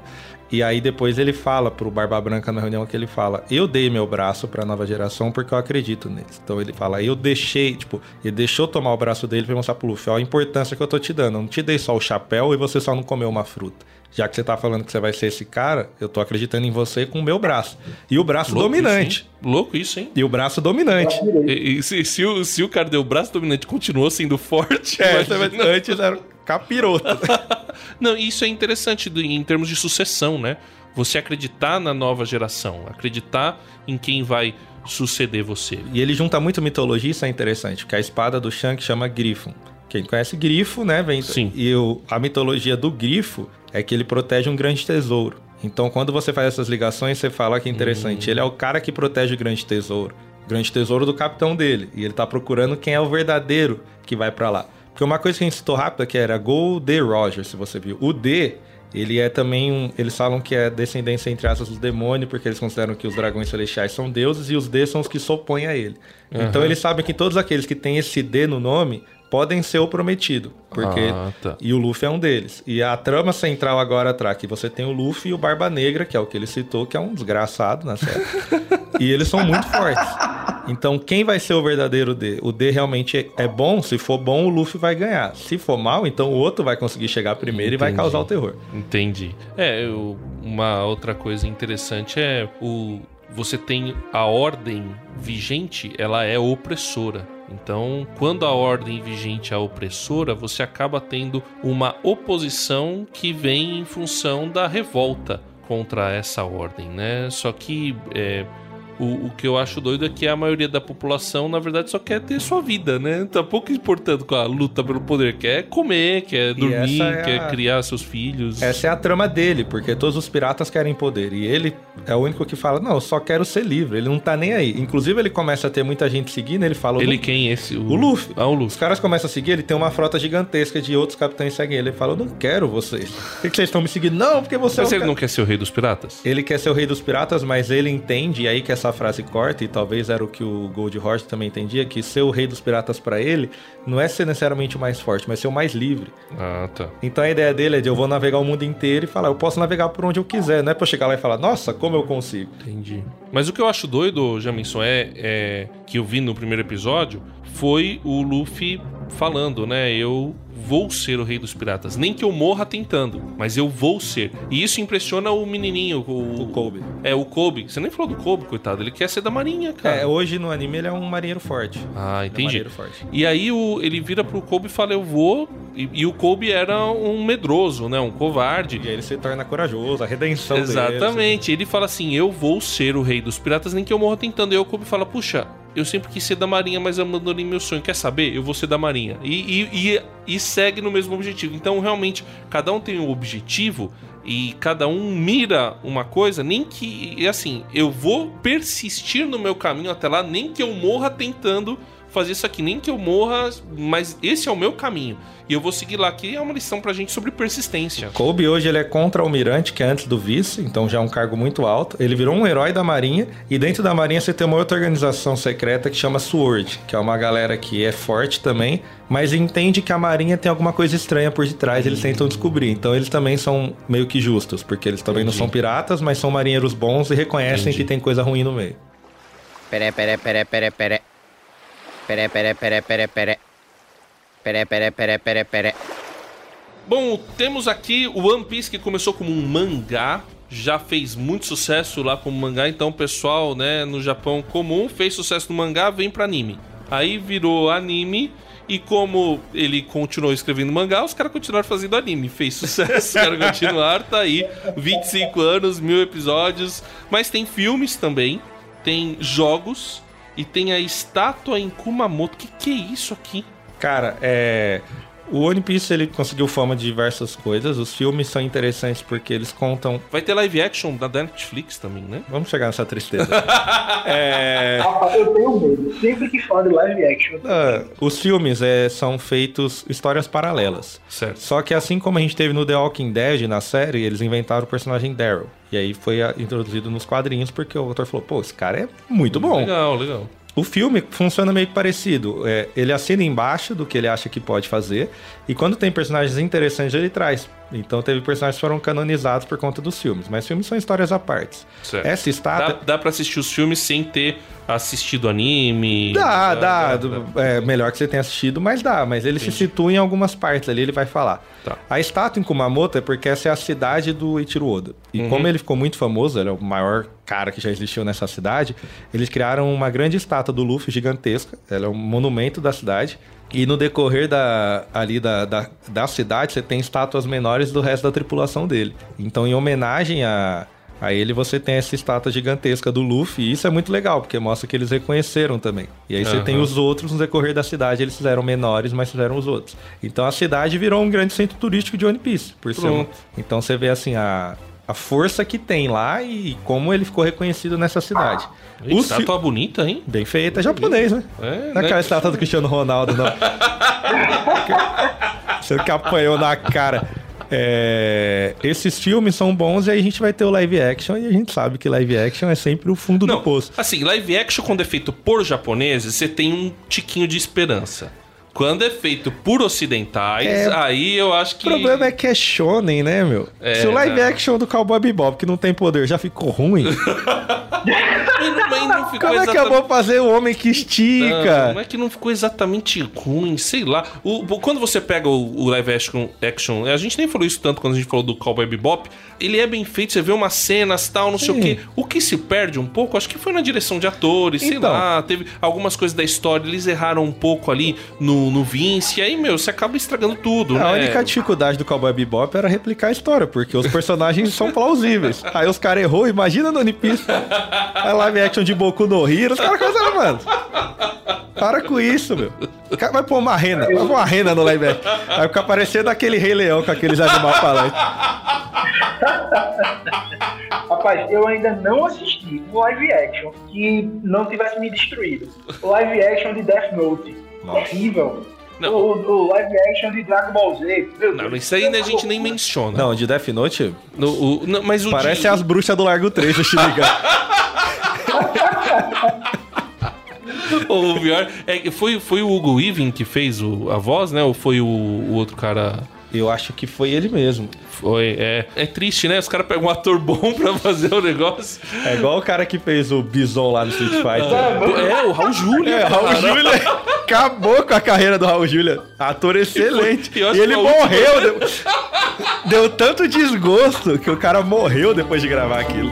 E aí depois ele fala pro Barba Branca na reunião que ele fala: Eu dei meu braço pra nova geração porque eu acredito neles. Então ele fala: Eu deixei, tipo, ele deixou tomar o braço dele pra mostrar pro Luffy: Ó, a importância que eu tô te dando. Eu não te dei só o chapéu e você só não comeu uma fruta. Já que você tá falando que você vai ser esse cara, eu tô acreditando em você com o meu braço. E o braço Louco dominante. Isso? Louco isso, hein? E o braço dominante. E, e se, se o, se o cara deu o braço dominante continuou sendo forte, É, imagina- antes era capiroto. (laughs) Não, isso é interessante em termos de sucessão, né? Você acreditar na nova geração, acreditar em quem vai suceder você. E ele junta muito mitologia, isso é interessante, porque a espada do Shanks chama Grifo. Quem conhece Grifo, né, vem... Sim. E o- a mitologia do Grifo é que ele protege um grande tesouro. Então, quando você faz essas ligações, você fala que é interessante. Ele é o cara que protege o grande tesouro. O grande tesouro do capitão dele. E ele tá procurando quem é o verdadeiro que vai pra lá. Porque uma coisa que a gente citou rápido aqui era Go D. Roger, se você viu. O D, Ele é também um. Eles falam que é descendência, entre aspas, do demônio, porque eles consideram que os dragões celestiais são deuses e os D são os que se opõem a ele. Então eles sabem que todos aqueles que têm esse D no nome podem ser o prometido. Porque. Ah, tá. E o Luffy é um deles. E a trama central agora atrás, que você tem o Luffy e o Barba Negra, que é o que ele citou, que é um desgraçado na (laughs) série. e eles são muito fortes. Então, quem vai ser o verdadeiro D? O D realmente é bom. Se for bom, o Luffy vai ganhar. Se for mal, então o outro vai conseguir chegar primeiro e vai Entendi. causar o terror. Entendi. É, eu- uma outra coisa interessante é o você tem a ordem vigente, ela é opressora. Então, quando a ordem vigente é opressora, você acaba tendo uma oposição que vem em função da revolta contra essa ordem, né? Só que é, o, o que eu acho doido é que a maioria da população, na verdade, só quer ter sua vida, né? Tá pouco importando com a luta pelo poder. Quer comer, quer dormir, é quer a- criar seus filhos. Essa é a trama dele, porque todos os piratas querem poder. E ele é o único que fala: Não, eu só quero ser livre. Ele não tá nem aí. Inclusive, ele começa a ter muita gente seguindo. Ele fala: Ele "Eu não- quem esse? O Luffy. Ah, o Os Luffy. caras começam a seguir, ele tem uma frota gigantesca de outros capitães seguem ele. Ele fala: Eu não quero vocês. Por que, que vocês estão me seguindo? Não, porque você Mas é o ele não quer ser o rei dos piratas? Ele quer ser o rei dos piratas, mas ele entende, e aí que essa frase corta, e talvez era o que o Gold Horse também entendia, que ser o rei dos piratas pra ele não é ser necessariamente o mais forte, mas ser o mais livre. Ah, tá. Então a ideia dele é de eu vou navegar o mundo inteiro e falar, eu posso navegar por onde eu quiser, não é pra eu chegar lá e falar, nossa, como eu consigo. Entendi. Mas o que eu acho doido, Jamison, é, é que eu vi no primeiro episódio foi o Luffy falando, né? Eu vou ser o rei dos piratas. Nem que eu morra tentando, mas eu vou ser. E isso impressiona o menininho, o, O Kobe. É, o Kobe. Você nem falou do Kobe, coitado. Ele quer ser da marinha, cara. É, hoje no anime ele é um marinheiro forte. Ah, é um entendi. marinheiro forte. E aí o, ele vira pro Kobe e fala, eu vou... E, e o Kobe era um medroso, né? Um covarde. E aí ele se torna corajoso, a redenção dele. Exatamente. Ele fala assim: Eu vou ser o rei dos piratas, nem que eu morra tentando. E aí o Kobe fala: Puxa, eu sempre quis ser da Marinha, mas abandonei meu sonho. Quer saber? Eu vou ser da Marinha. E, e, e, e segue no mesmo objetivo. Então, realmente, cada um tem um objetivo e cada um mira uma coisa, nem que. E assim, eu vou persistir no meu caminho até lá, nem que eu morra tentando fazer isso aqui, nem que eu morra, mas esse é o meu caminho. E eu vou seguir lá, que é uma lição pra gente sobre persistência. Kobe hoje ele é contra-almirante, que é antes do vice, então já é um cargo muito alto. Ele virou um herói da Marinha, e dentro da Marinha você tem uma outra organização secreta que chama SWORD, que é uma galera que é forte também, mas entende que a Marinha tem alguma coisa estranha por detrás, eles tentam descobrir. Então eles também são meio que justos, porque eles também não Entendi. são piratas, mas são marinheiros bons e reconhecem Entendi. que tem coisa ruim no meio. Pere, pere, pere, pere, pere. Pere, pere, pere, pere, pere. Pere, pere, pere, pere, pere. Bom, temos aqui o One Piece que começou como um mangá, já fez muito sucesso lá como mangá, então o pessoal, né, no Japão comum fez sucesso no mangá, vem pra anime. Aí virou anime e como ele continuou escrevendo mangá, os caras continuaram fazendo anime. Fez sucesso, os caras continuaram, tá aí, 25 anos, mil episódios, mas tem filmes também, tem jogos e tem a estátua em Kumamoto. Que que é isso aqui? Cara, é. O One Piece ele conseguiu fama de diversas coisas. Os filmes são interessantes porque eles contam. Vai ter live action da Netflix também, né? Vamos chegar nessa tristeza. (laughs) é. Rapaz, eu tenho medo. Sempre que fala de live action, Ah, os filmes é, são feitos histórias paralelas. Certo. Só que assim como a gente teve no The Walking Dead, na série, eles inventaram o personagem Daryl. E aí foi ah, introduzido nos quadrinhos porque o autor falou, pô, esse cara é muito bom. Legal, legal. O filme funciona meio parecido. É, ele assina embaixo do que ele acha que pode fazer. E quando tem personagens interessantes, ele traz. Então teve personagens que foram canonizados por conta dos filmes. Mas filmes são histórias à parte. Certo. Essa Dá, estátua... dá pra assistir os filmes sem ter assistido anime? Dá, dá. É melhor que você tenha assistido, mas dá. Mas ele se situa em algumas partes ali, ele vai falar. Tá. A estátua em Kumamoto é porque essa é a cidade do Ichiro Oda. E Uhum. como ele ficou muito famoso, ele é o maior cara que já existiu nessa cidade, eles criaram uma grande estátua do Luffy gigantesca. Ela é um monumento da cidade. E no decorrer da, ali da, da, da cidade, você tem estátuas menores do resto da tripulação dele. Então, em homenagem a, a ele, você tem essa estátua gigantesca do Luffy. E isso é muito legal, porque mostra que eles reconheceram também. E aí você Aham. tem os outros no decorrer da cidade, eles fizeram menores, mas fizeram os outros. Então a cidade virou um grande centro turístico de One Piece, por ser um-. Então você vê assim a, a força que tem lá e como ele ficou reconhecido nessa cidade. Os fi- Estátua bonita, hein? Bem feita, é japonês, né? É, Não é né? aquela estátua do Cristiano Ronaldo, não. (laughs) Você que apanhou na cara. é, esses filmes são bons e aí a gente vai ter o live action e a gente sabe que live action é sempre o fundo do Não, poço. assim, live action quando é feito por japoneses, você tem um tiquinho de esperança. Quando é feito por ocidentais, É, aí eu acho que. O problema é que é shonen, né, meu? É, Se o live não. action do Cowboy Bebop, que não tem poder, já ficou ruim, (laughs) não- ficou como é que eu exatamente- vou fazer o homem que estica? Não, não é que não ficou exatamente ruim, sei lá. O- quando você pega o, o live action, action, a gente nem falou isso tanto quando a gente falou do Cowboy Bebop, ele é bem feito, você vê umas cenas tal, não sei o quê. O que se perde um pouco, acho que foi na direção de atores, sei Então. lá, teve algumas coisas da história, eles erraram um pouco ali no, no Vince, e aí, meu, você acaba estragando tudo, A né? única dificuldade do Cowboy Bebop era replicar a história, porque os personagens são plausíveis. (laughs) Aí os caras errou, imagina no One Piece. A live action de Boku no Hero, os caras começaram, mano. Para com isso, meu. O cara vai pôr uma rena, vai pôr uma rena no live action. Vai ficar parecendo aquele Rei Leão com aqueles animais falantes. Rapaz, eu ainda não assisti um live action que não tivesse me destruído. O live action de Death Note. Terrível. Não. O, o live action de Dragon Ball Z. Meu Não, Deus. isso aí a gente nem menciona. Não, de Death Note, No- o- não, mas o parece de- as bruxas do Largo 3 do Shinigan. O pior é que foi, foi o Hugo Weaving que fez o- a voz, né? Ou foi o, o outro cara. Eu acho que foi ele mesmo. Foi. É, é triste, né? Os caras pegam um ator bom pra fazer o negócio. É igual o cara que fez o Bison lá no Street (laughs) Fighter. É, o Raul Júlia. É, Raul. Júlia acabou com a carreira do Raul Júlia. Ator excelente. E E, ele morreu. Deu, (laughs) deu tanto desgosto que o cara morreu depois de gravar aquilo.